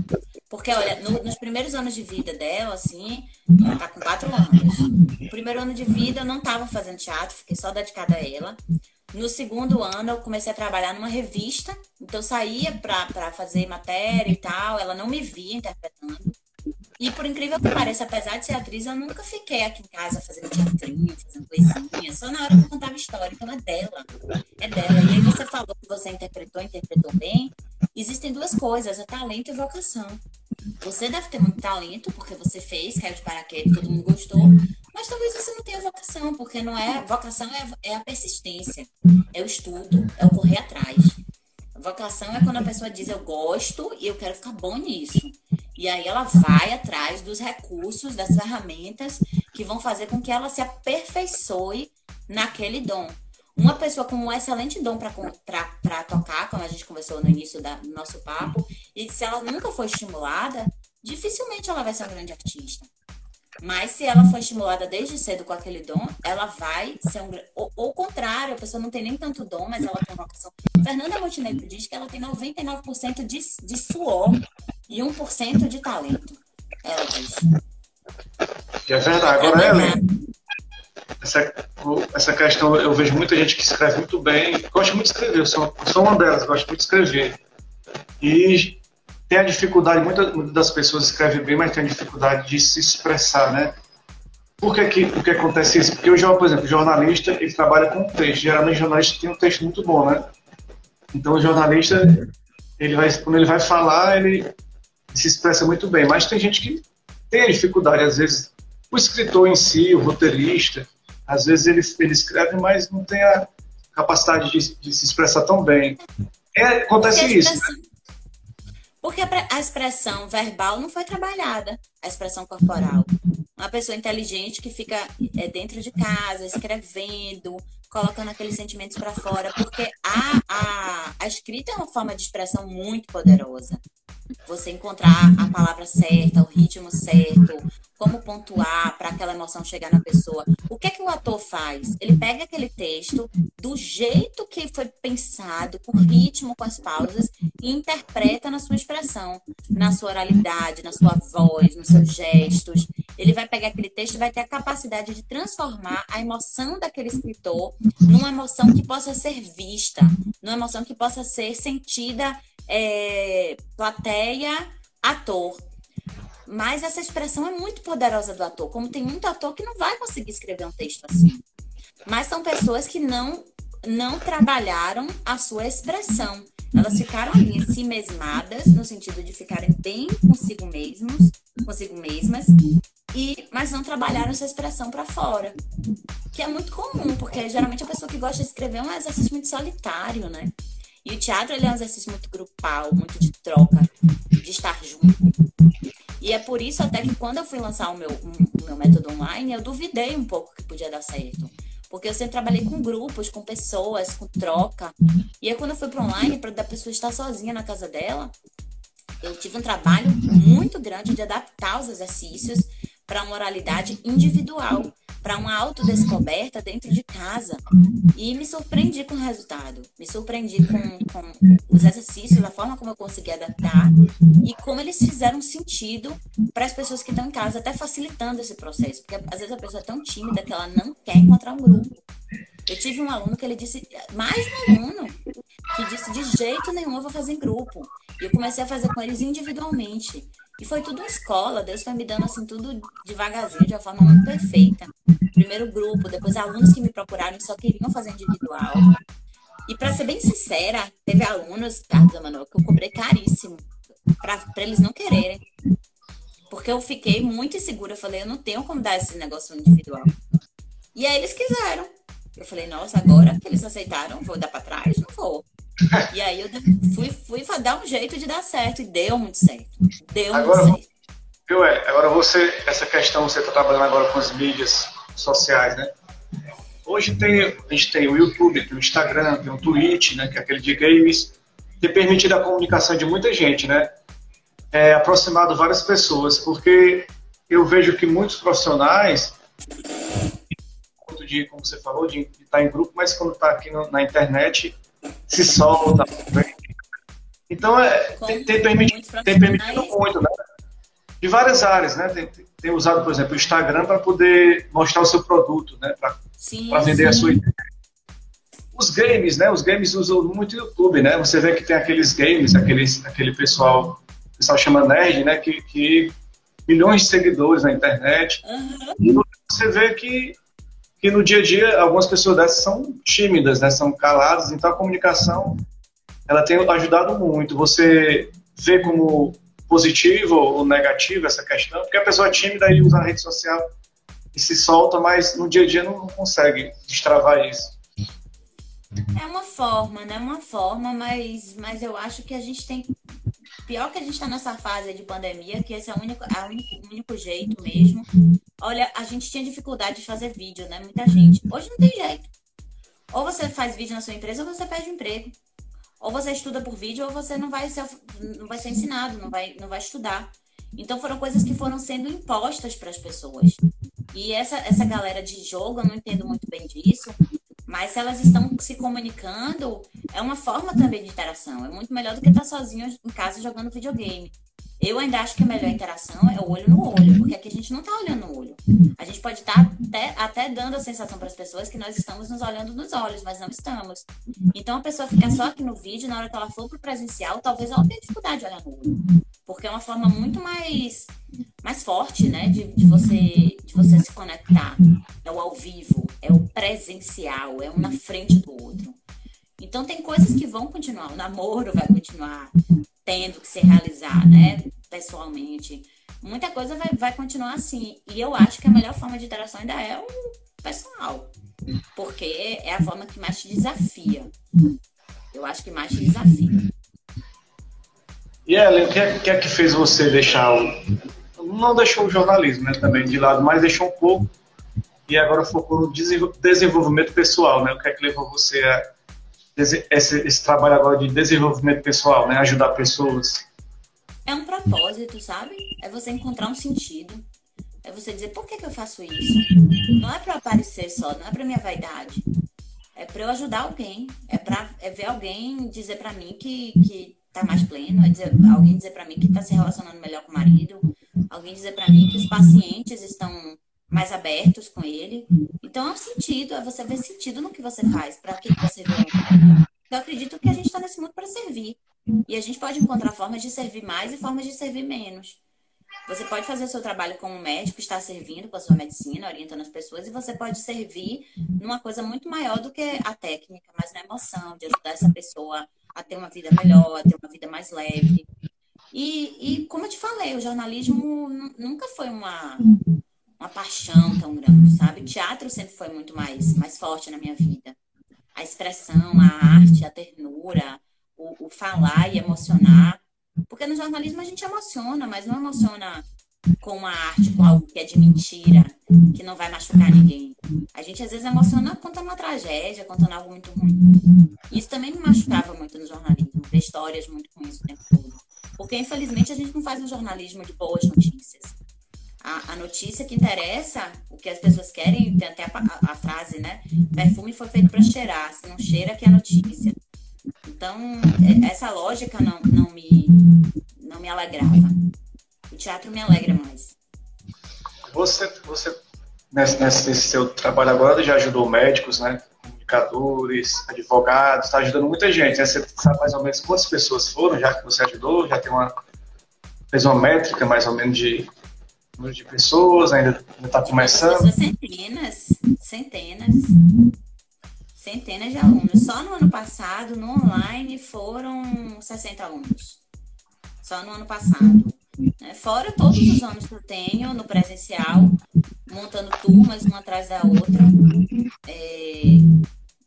Porque, olha, no, nos primeiros anos de vida dela, assim, ela tá com quatro anos. No primeiro ano de vida eu não tava fazendo teatro, fiquei só dedicada a ela. No segundo ano eu comecei a trabalhar numa revista, então saía para fazer matéria e tal, ela não me via interpretando. E por incrível que pareça, apesar de ser atriz, eu nunca fiquei aqui em casa fazendo teatrinho, fazendo coisinha, só na hora que eu contava história. Então é dela, é dela. E aí você falou que você interpretou, interpretou bem. Existem duas coisas, é talento e vocação. Você deve ter muito talento, porque você fez, caiu de paraquedas, todo mundo gostou, mas talvez você não tenha vocação, porque não é. Vocação é, é a persistência, é o estudo, é o correr atrás. Vocação é quando a pessoa diz eu gosto e eu quero ficar bom nisso. E aí ela vai atrás dos recursos, das ferramentas que vão fazer com que ela se aperfeiçoe naquele dom. Uma pessoa com um excelente dom para tocar, como a gente conversou no início da, do nosso papo, e se ela nunca foi estimulada, dificilmente ela vai ser uma grande artista. Mas se ela foi estimulada desde cedo com aquele dom, ela vai ser um. Ou, ou o contrário, a pessoa não tem nem tanto dom, mas ela tem uma vocação. Fernanda Montenegro diz que ela tem 99% de, de suor e 1% de talento. Ela diz. É verdade. Agora, Ellen, essa, essa questão, eu vejo muita gente que escreve muito bem, gosta muito de escrever, eu sou, eu sou uma delas, gosto muito de escrever. E tem a dificuldade, muitas das pessoas escrevem bem, mas tem a dificuldade de se expressar, né? Por que, que, por que acontece isso? Porque, o, por exemplo, o jornalista, ele trabalha com texto. Geralmente, o jornalista tem um texto muito bom, né? Então, o jornalista, ele vai, quando ele vai falar, ele se expressa muito bem. Mas tem gente que tem a dificuldade, às vezes, o escritor em si, o roteirista, às vezes ele, ele escreve, mas não tem a capacidade de, de se expressar tão bem. É, acontece isso. Né? Porque a expressão verbal não foi trabalhada, a expressão corporal. Uma pessoa inteligente que fica é, dentro de casa, escrevendo, colocando aqueles sentimentos para fora, porque a, a, a escrita é uma forma de expressão muito poderosa você encontrar a palavra certa, o ritmo certo, como pontuar para aquela emoção chegar na pessoa. O que é que o ator faz? Ele pega aquele texto do jeito que foi pensado, com ritmo, com as pausas, e interpreta na sua expressão, na sua oralidade, na sua voz, nos seus gestos. Ele vai pegar aquele texto e vai ter a capacidade de transformar a emoção daquele escritor numa emoção que possa ser vista, numa emoção que possa ser sentida é, plateia, ator. Mas essa expressão é muito poderosa do ator, como tem muito ator que não vai conseguir escrever um texto assim. Mas são pessoas que não não trabalharam a sua expressão. Elas ficaram ali em si mesmadas, no sentido de ficarem bem consigo mesmos, consigo mesmas, e mas não trabalharam essa expressão para fora. Que é muito comum, porque geralmente a pessoa que gosta de escrever é um exercício muito solitário, né? E o teatro ele é um exercício muito grupal, muito de troca, de estar junto. E é por isso até que quando eu fui lançar o meu, o meu método online, eu duvidei um pouco que podia dar certo. Porque eu sempre trabalhei com grupos, com pessoas, com troca. E aí quando eu fui para online, para da pessoa estar sozinha na casa dela, eu tive um trabalho muito grande de adaptar os exercícios para uma oralidade individual para uma autodescoberta dentro de casa. E me surpreendi com o resultado. Me surpreendi com, com os exercícios, a forma como eu consegui adaptar e como eles fizeram sentido para as pessoas que estão em casa, até facilitando esse processo. Porque às vezes a pessoa é tão tímida que ela não quer encontrar um grupo. Eu tive um aluno que ele disse, mais um aluno, que disse: de jeito nenhum eu vou fazer em grupo. E eu comecei a fazer com eles individualmente. E foi tudo escola, Deus foi me dando assim tudo devagarzinho, de uma forma muito perfeita. Primeiro grupo, depois alunos que me procuraram e só queriam fazer individual. E para ser bem sincera, teve alunos, Carlos Emanuel, que eu cobrei caríssimo para eles não quererem. Porque eu fiquei muito insegura. Eu falei, eu não tenho como dar esse negócio individual. E aí eles quiseram. Eu falei, nossa, agora que eles aceitaram, vou dar para trás? Não vou. E aí eu fui, fui dar um jeito de dar certo e deu muito certo. Deu agora, muito certo. Viu, é, agora você, essa questão, você está trabalhando agora com as mídias sociais, né? Hoje tem, a gente tem o YouTube, tem o Instagram, tem o Twitch, né, que é aquele de games, tem permitido a comunicação de muita gente, né? É, aproximado várias pessoas, porque eu vejo que muitos profissionais, de, como você falou, de estar em grupo, mas quando está aqui no, na internet, se solta. Então, é, tem, tem, permitido, tem permitido muito, né? De várias áreas, né? Tem, tem usado, por exemplo, o Instagram para poder mostrar o seu produto, né? Para vender sim. a sua ideia. Os games, né? Os games usam muito o YouTube, né? Você vê que tem aqueles games, aqueles, aquele pessoal, o pessoal chama nerd, né? Que, que milhões de seguidores na internet. Uhum. E você vê que que no dia a dia algumas pessoas dessas são tímidas, né? São caladas, então a comunicação ela tem ajudado muito. Você vê como positivo ou negativo essa questão, porque a pessoa é tímida e usa a rede social e se solta, mas no dia a dia não, não consegue destravar isso. É uma forma, né? Uma forma, mas, mas eu acho que a gente tem pior que a gente está nessa fase de pandemia, que esse é o único, é o único, único jeito mesmo. Olha, a gente tinha dificuldade de fazer vídeo, né? Muita gente. Hoje não tem jeito. Ou você faz vídeo na sua empresa ou você perde emprego. Ou você estuda por vídeo ou você não vai ser, não vai ser ensinado, não vai, não vai estudar. Então foram coisas que foram sendo impostas para as pessoas. E essa, essa galera de jogo, eu não entendo muito bem disso, mas se elas estão se comunicando, é uma forma também de interação. É muito melhor do que estar sozinho em casa jogando videogame. Eu ainda acho que a melhor interação é o olho no olho, porque aqui a gente não está olhando no olho. A gente pode estar tá até, até dando a sensação para as pessoas que nós estamos nos olhando nos olhos, mas não estamos. Então a pessoa fica só aqui no vídeo, na hora que ela for para o presencial, talvez ela tenha dificuldade de olhar no olho. Porque é uma forma muito mais, mais forte, né, de, de, você, de você se conectar. É o ao vivo, é o presencial, é um na frente do outro. Então tem coisas que vão continuar, o namoro vai continuar tendo que se realizar, né, pessoalmente. Muita coisa vai, vai continuar assim. E eu acho que a melhor forma de interação ainda é o pessoal. Porque é a forma que mais te desafia. Eu acho que mais te desafia. E Ellen, o que é, que é que fez você deixar o. Não deixou o jornalismo né, também de lado, mas deixou um pouco e agora focou no desenvolvimento pessoal, né? O que é que levou você a esse, esse trabalho agora de desenvolvimento pessoal, né? Ajudar pessoas? É um propósito, sabe? É você encontrar um sentido. É você dizer, por que, que eu faço isso? Não é para aparecer só, não é para minha vaidade. É para eu ajudar alguém. É para é ver alguém dizer para mim que, que tá mais pleno. É dizer, alguém dizer para mim que tá se relacionando melhor com o marido. Alguém dizer para mim que os pacientes estão mais abertos com ele. Então é um sentido, é você ver sentido no que você faz, para que você vê. Eu acredito que a gente está nesse mundo para servir. E a gente pode encontrar formas de servir mais e formas de servir menos. Você pode fazer o seu trabalho como médico, estar servindo com a sua medicina, orientando as pessoas, e você pode servir numa coisa muito maior do que a técnica, mas na emoção, de ajudar essa pessoa a ter uma vida melhor, a ter uma vida mais leve. E, e como eu te falei, o jornalismo nunca foi uma, uma paixão tão grande, sabe? O teatro sempre foi muito mais, mais forte na minha vida. A expressão, a arte, a ternura, o, o falar e emocionar. Porque no jornalismo a gente emociona, mas não emociona com uma arte, com algo que é de mentira, que não vai machucar ninguém. A gente às vezes emociona contando uma tragédia, contando algo muito ruim. Isso também me machucava muito no jornalismo, ver histórias muito ruins o tempo todo. Porque infelizmente a gente não faz um jornalismo de boas notícias. A, a notícia que interessa, o que as pessoas querem, tem até a, a, a frase, né? Perfume foi feito para cheirar, se não cheira que é notícia. Então, é, essa lógica não, não, me, não me alegrava. O teatro me alegra mais. Você, você nesse, nesse seu trabalho agora, já ajudou médicos, né? Comunicadores, advogados, está ajudando muita gente. Né? Você sabe mais ou menos quantas pessoas foram já que você ajudou? Já tem uma. fez uma métrica mais ou menos de número de pessoas, ainda está começando? Centenas, centenas centenas de alunos. Só no ano passado, no online, foram 60 alunos. Só no ano passado. Né? Fora todos os anos que eu tenho no presencial, montando turmas uma atrás da outra. É,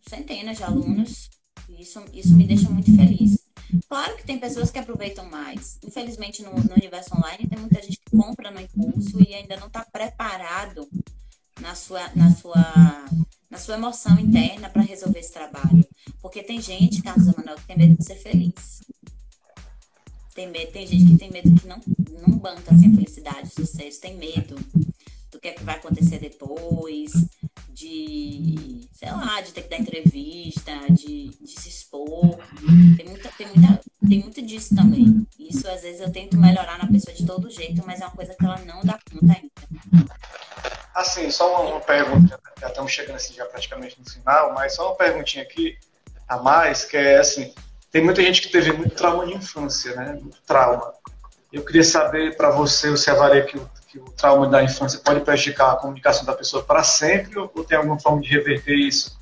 centenas de alunos. Isso, isso me deixa muito feliz. Claro que tem pessoas que aproveitam mais. Infelizmente, no, no universo online, tem muita gente que compra no impulso e ainda não está preparado na sua, na sua na sua emoção interna para resolver esse trabalho. Porque tem gente, Carlos Emanuel, que tem medo de ser feliz. Tem, medo, tem gente que tem medo que não, não banca assim, a felicidade, o sucesso, tem medo do que, é que vai acontecer depois, de, sei lá, de ter que dar entrevista, de, de se expor. Tem, muita, tem, muita, tem muito disso também. Isso, às vezes, eu tento melhorar na pessoa de todo jeito, mas é uma coisa que ela não dá conta ainda. Assim, só uma, uma pergunta, já estamos chegando assim já praticamente no final, mas só uma perguntinha aqui a mais, que é assim, tem muita gente que teve muito trauma de infância, né? Muito trauma. Eu queria saber para você, você avalia que o, que o trauma da infância pode prejudicar a comunicação da pessoa para sempre ou, ou tem alguma forma de reverter isso?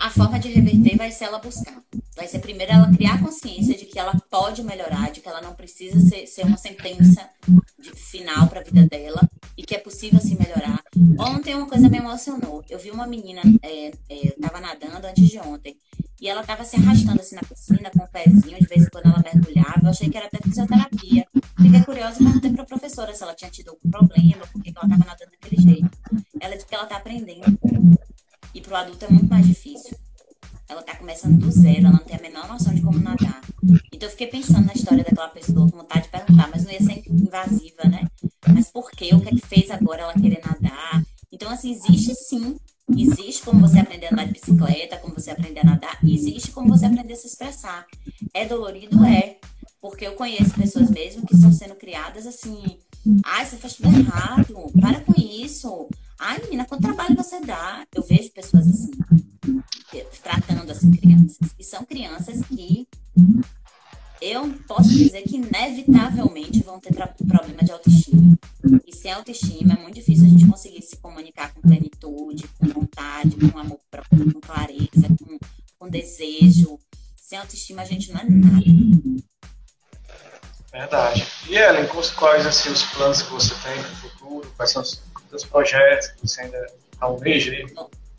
A forma de reverter vai ser ela buscar. Vai ser primeiro ela criar consciência de que ela pode melhorar, de que ela não precisa ser, ser uma sentença de final para a vida dela e que é possível se melhorar. Ontem uma coisa me emocionou. Eu vi uma menina, é, é, eu estava nadando antes de ontem, e ela estava se arrastando assim na piscina com o pezinho, de vez em quando ela mergulhava. Eu achei que era até fisioterapia. Fiquei curiosa e perguntei para a professora se ela tinha tido algum problema, por que ela estava nadando daquele jeito. Ela disse que ela está aprendendo. E para o adulto é muito mais difícil. Ela está começando do zero, ela não tem a menor noção de como nadar. Então eu fiquei pensando na história daquela pessoa, com vontade de perguntar, mas não ia ser invasiva, né? Mas por quê? O que é que fez agora ela querer nadar? Então, assim, existe sim. Existe como você aprender a andar de bicicleta, como você aprender a nadar, existe como você aprender a se expressar. É dolorido? É. Porque eu conheço pessoas mesmo que estão sendo criadas assim. Ai, você faz tudo errado, para com isso. Ai, menina, quanto trabalho você dá? Eu vejo pessoas assim, tratando assim crianças. E são crianças que eu posso dizer que inevitavelmente vão ter problema de autoestima. E sem autoestima é muito difícil a gente conseguir se comunicar com plenitude, com vontade, com amor próprio, com clareza, com, com desejo. Sem autoestima a gente não é nada. Verdade. E Ellen, quais assim, os planos que você tem para o futuro? Quais são os seus projetos que você ainda almeja aí?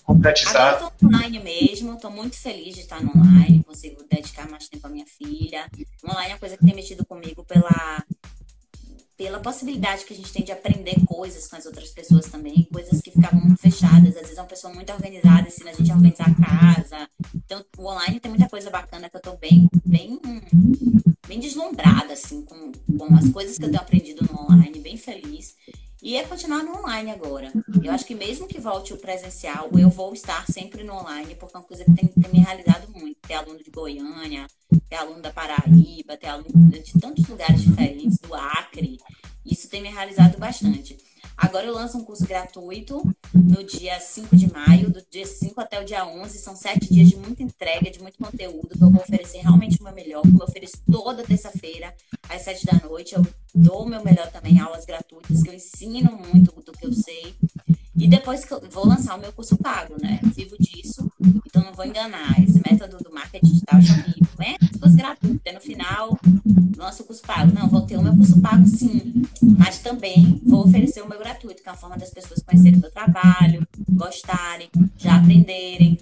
concretizar. Agora tô online mesmo, estou muito feliz de estar no online, consigo dedicar mais tempo à minha filha. O online é uma coisa que tem mexido comigo pela, pela possibilidade que a gente tem de aprender coisas com as outras pessoas também, coisas que ficavam muito fechadas. Às vezes é uma pessoa muito organizada, ensina a gente a organizar a casa. Então, o online tem muita coisa bacana que eu estou bem, bem, bem deslumbrada, assim, com, com as coisas que eu tenho aprendido no online, bem feliz. E é continuar no online agora. Eu acho que mesmo que volte o presencial, eu vou estar sempre no online, porque é uma coisa que tem, tem me realizado muito. Ter aluno de Goiânia, ter aluno da Paraíba, ter aluno de tantos lugares diferentes, do Acre. Isso tem me realizado bastante. Agora eu lanço um curso gratuito no dia 5 de maio, do dia 5 até o dia 11. São sete dias de muita entrega, de muito conteúdo, que eu vou oferecer realmente o meu melhor, eu ofereço toda terça-feira, às sete da noite. Eu dou o meu melhor também, aulas gratuitas, que eu ensino muito do que eu sei. E depois que eu vou lançar o meu curso pago, né? Vivo disso, então não vou enganar. Esse método do marketing digital é horrível. É curso gratuito, e no final lança o curso pago. Não, vou ter o meu curso pago sim, mas também vou oferecer o meu gratuito, que é uma forma das pessoas conhecerem o meu trabalho, gostarem, já aprenderem,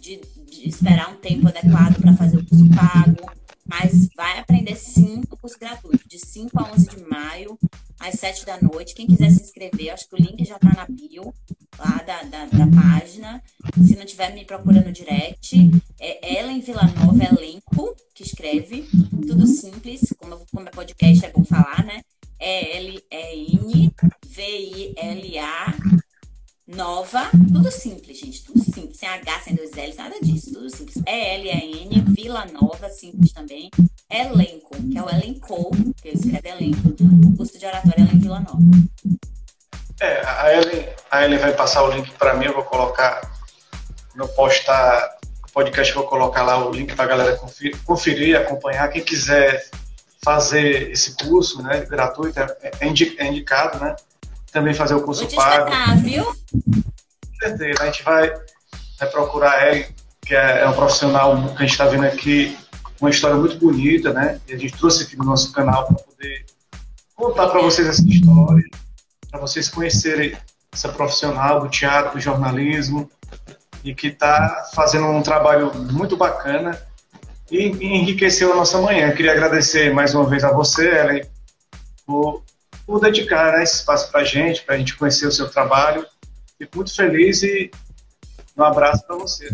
de, de esperar um tempo adequado para fazer o curso pago mas vai aprender sim o curso gratuito, de 5 a 11 de maio, às 7 da noite. Quem quiser se inscrever, acho que o link já está na bio lá da, da, da, página. Se não tiver, me procura no direct. É Ellen Villanova Elenco, que escreve. Tudo simples, como, como é podcast, é bom falar, né? É L-E-N-V-I-L-A Nova, tudo simples, gente, tudo simples, sem H, sem dois L's, nada disso, tudo simples. É L-A-N, Vila Nova, simples também. Elenco, que é o elenco, que escreve elenco, o custo de oratória é em Vila Nova. É, a Ellen, a Ellen vai passar o link para mim, eu vou colocar no postar podcast, vou colocar lá o link para a galera conferir, conferir, acompanhar. Quem quiser fazer esse curso, né, gratuito, é, é, é indicado, né? Também fazer o curso pago. viu? Com certeza. A gente vai, vai procurar ela, que é, é um profissional que a gente está vendo aqui, uma história muito bonita, né? E a gente trouxe aqui no nosso canal para poder contar para vocês essa história, para vocês conhecerem essa profissional do teatro, do jornalismo, e que está fazendo um trabalho muito bacana e enriqueceu a nossa manhã. Eu queria agradecer mais uma vez a você, Ellen, por por dedicar né, esse espaço para a gente, para a gente conhecer o seu trabalho. Fico muito feliz e um abraço para você.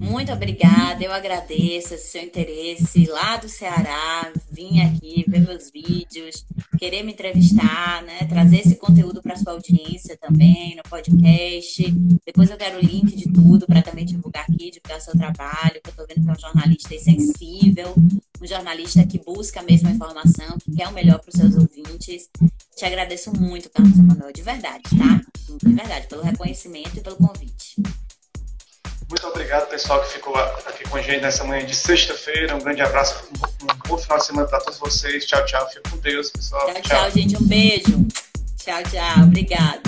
Muito obrigada, eu agradeço esse seu interesse lá do Ceará, vir aqui ver meus vídeos, querer me entrevistar, né? Trazer esse conteúdo para sua audiência também no podcast. Depois eu quero o link de tudo para também divulgar aqui, divulgar o seu trabalho, que eu estou vendo que é um jornalista sensível, um jornalista que busca a mesma informação, que quer o melhor para os seus ouvintes. Te agradeço muito, Carlos Emanuel, de verdade, tá? De verdade, pelo reconhecimento e pelo convite. Muito obrigado, pessoal, que ficou aqui com a gente nessa manhã de sexta-feira. Um grande abraço, um bom final de semana para todos vocês. Tchau, tchau. Fique com Deus, pessoal. Tchau, tchau, tchau, gente. Um beijo. Tchau, tchau. Obrigada.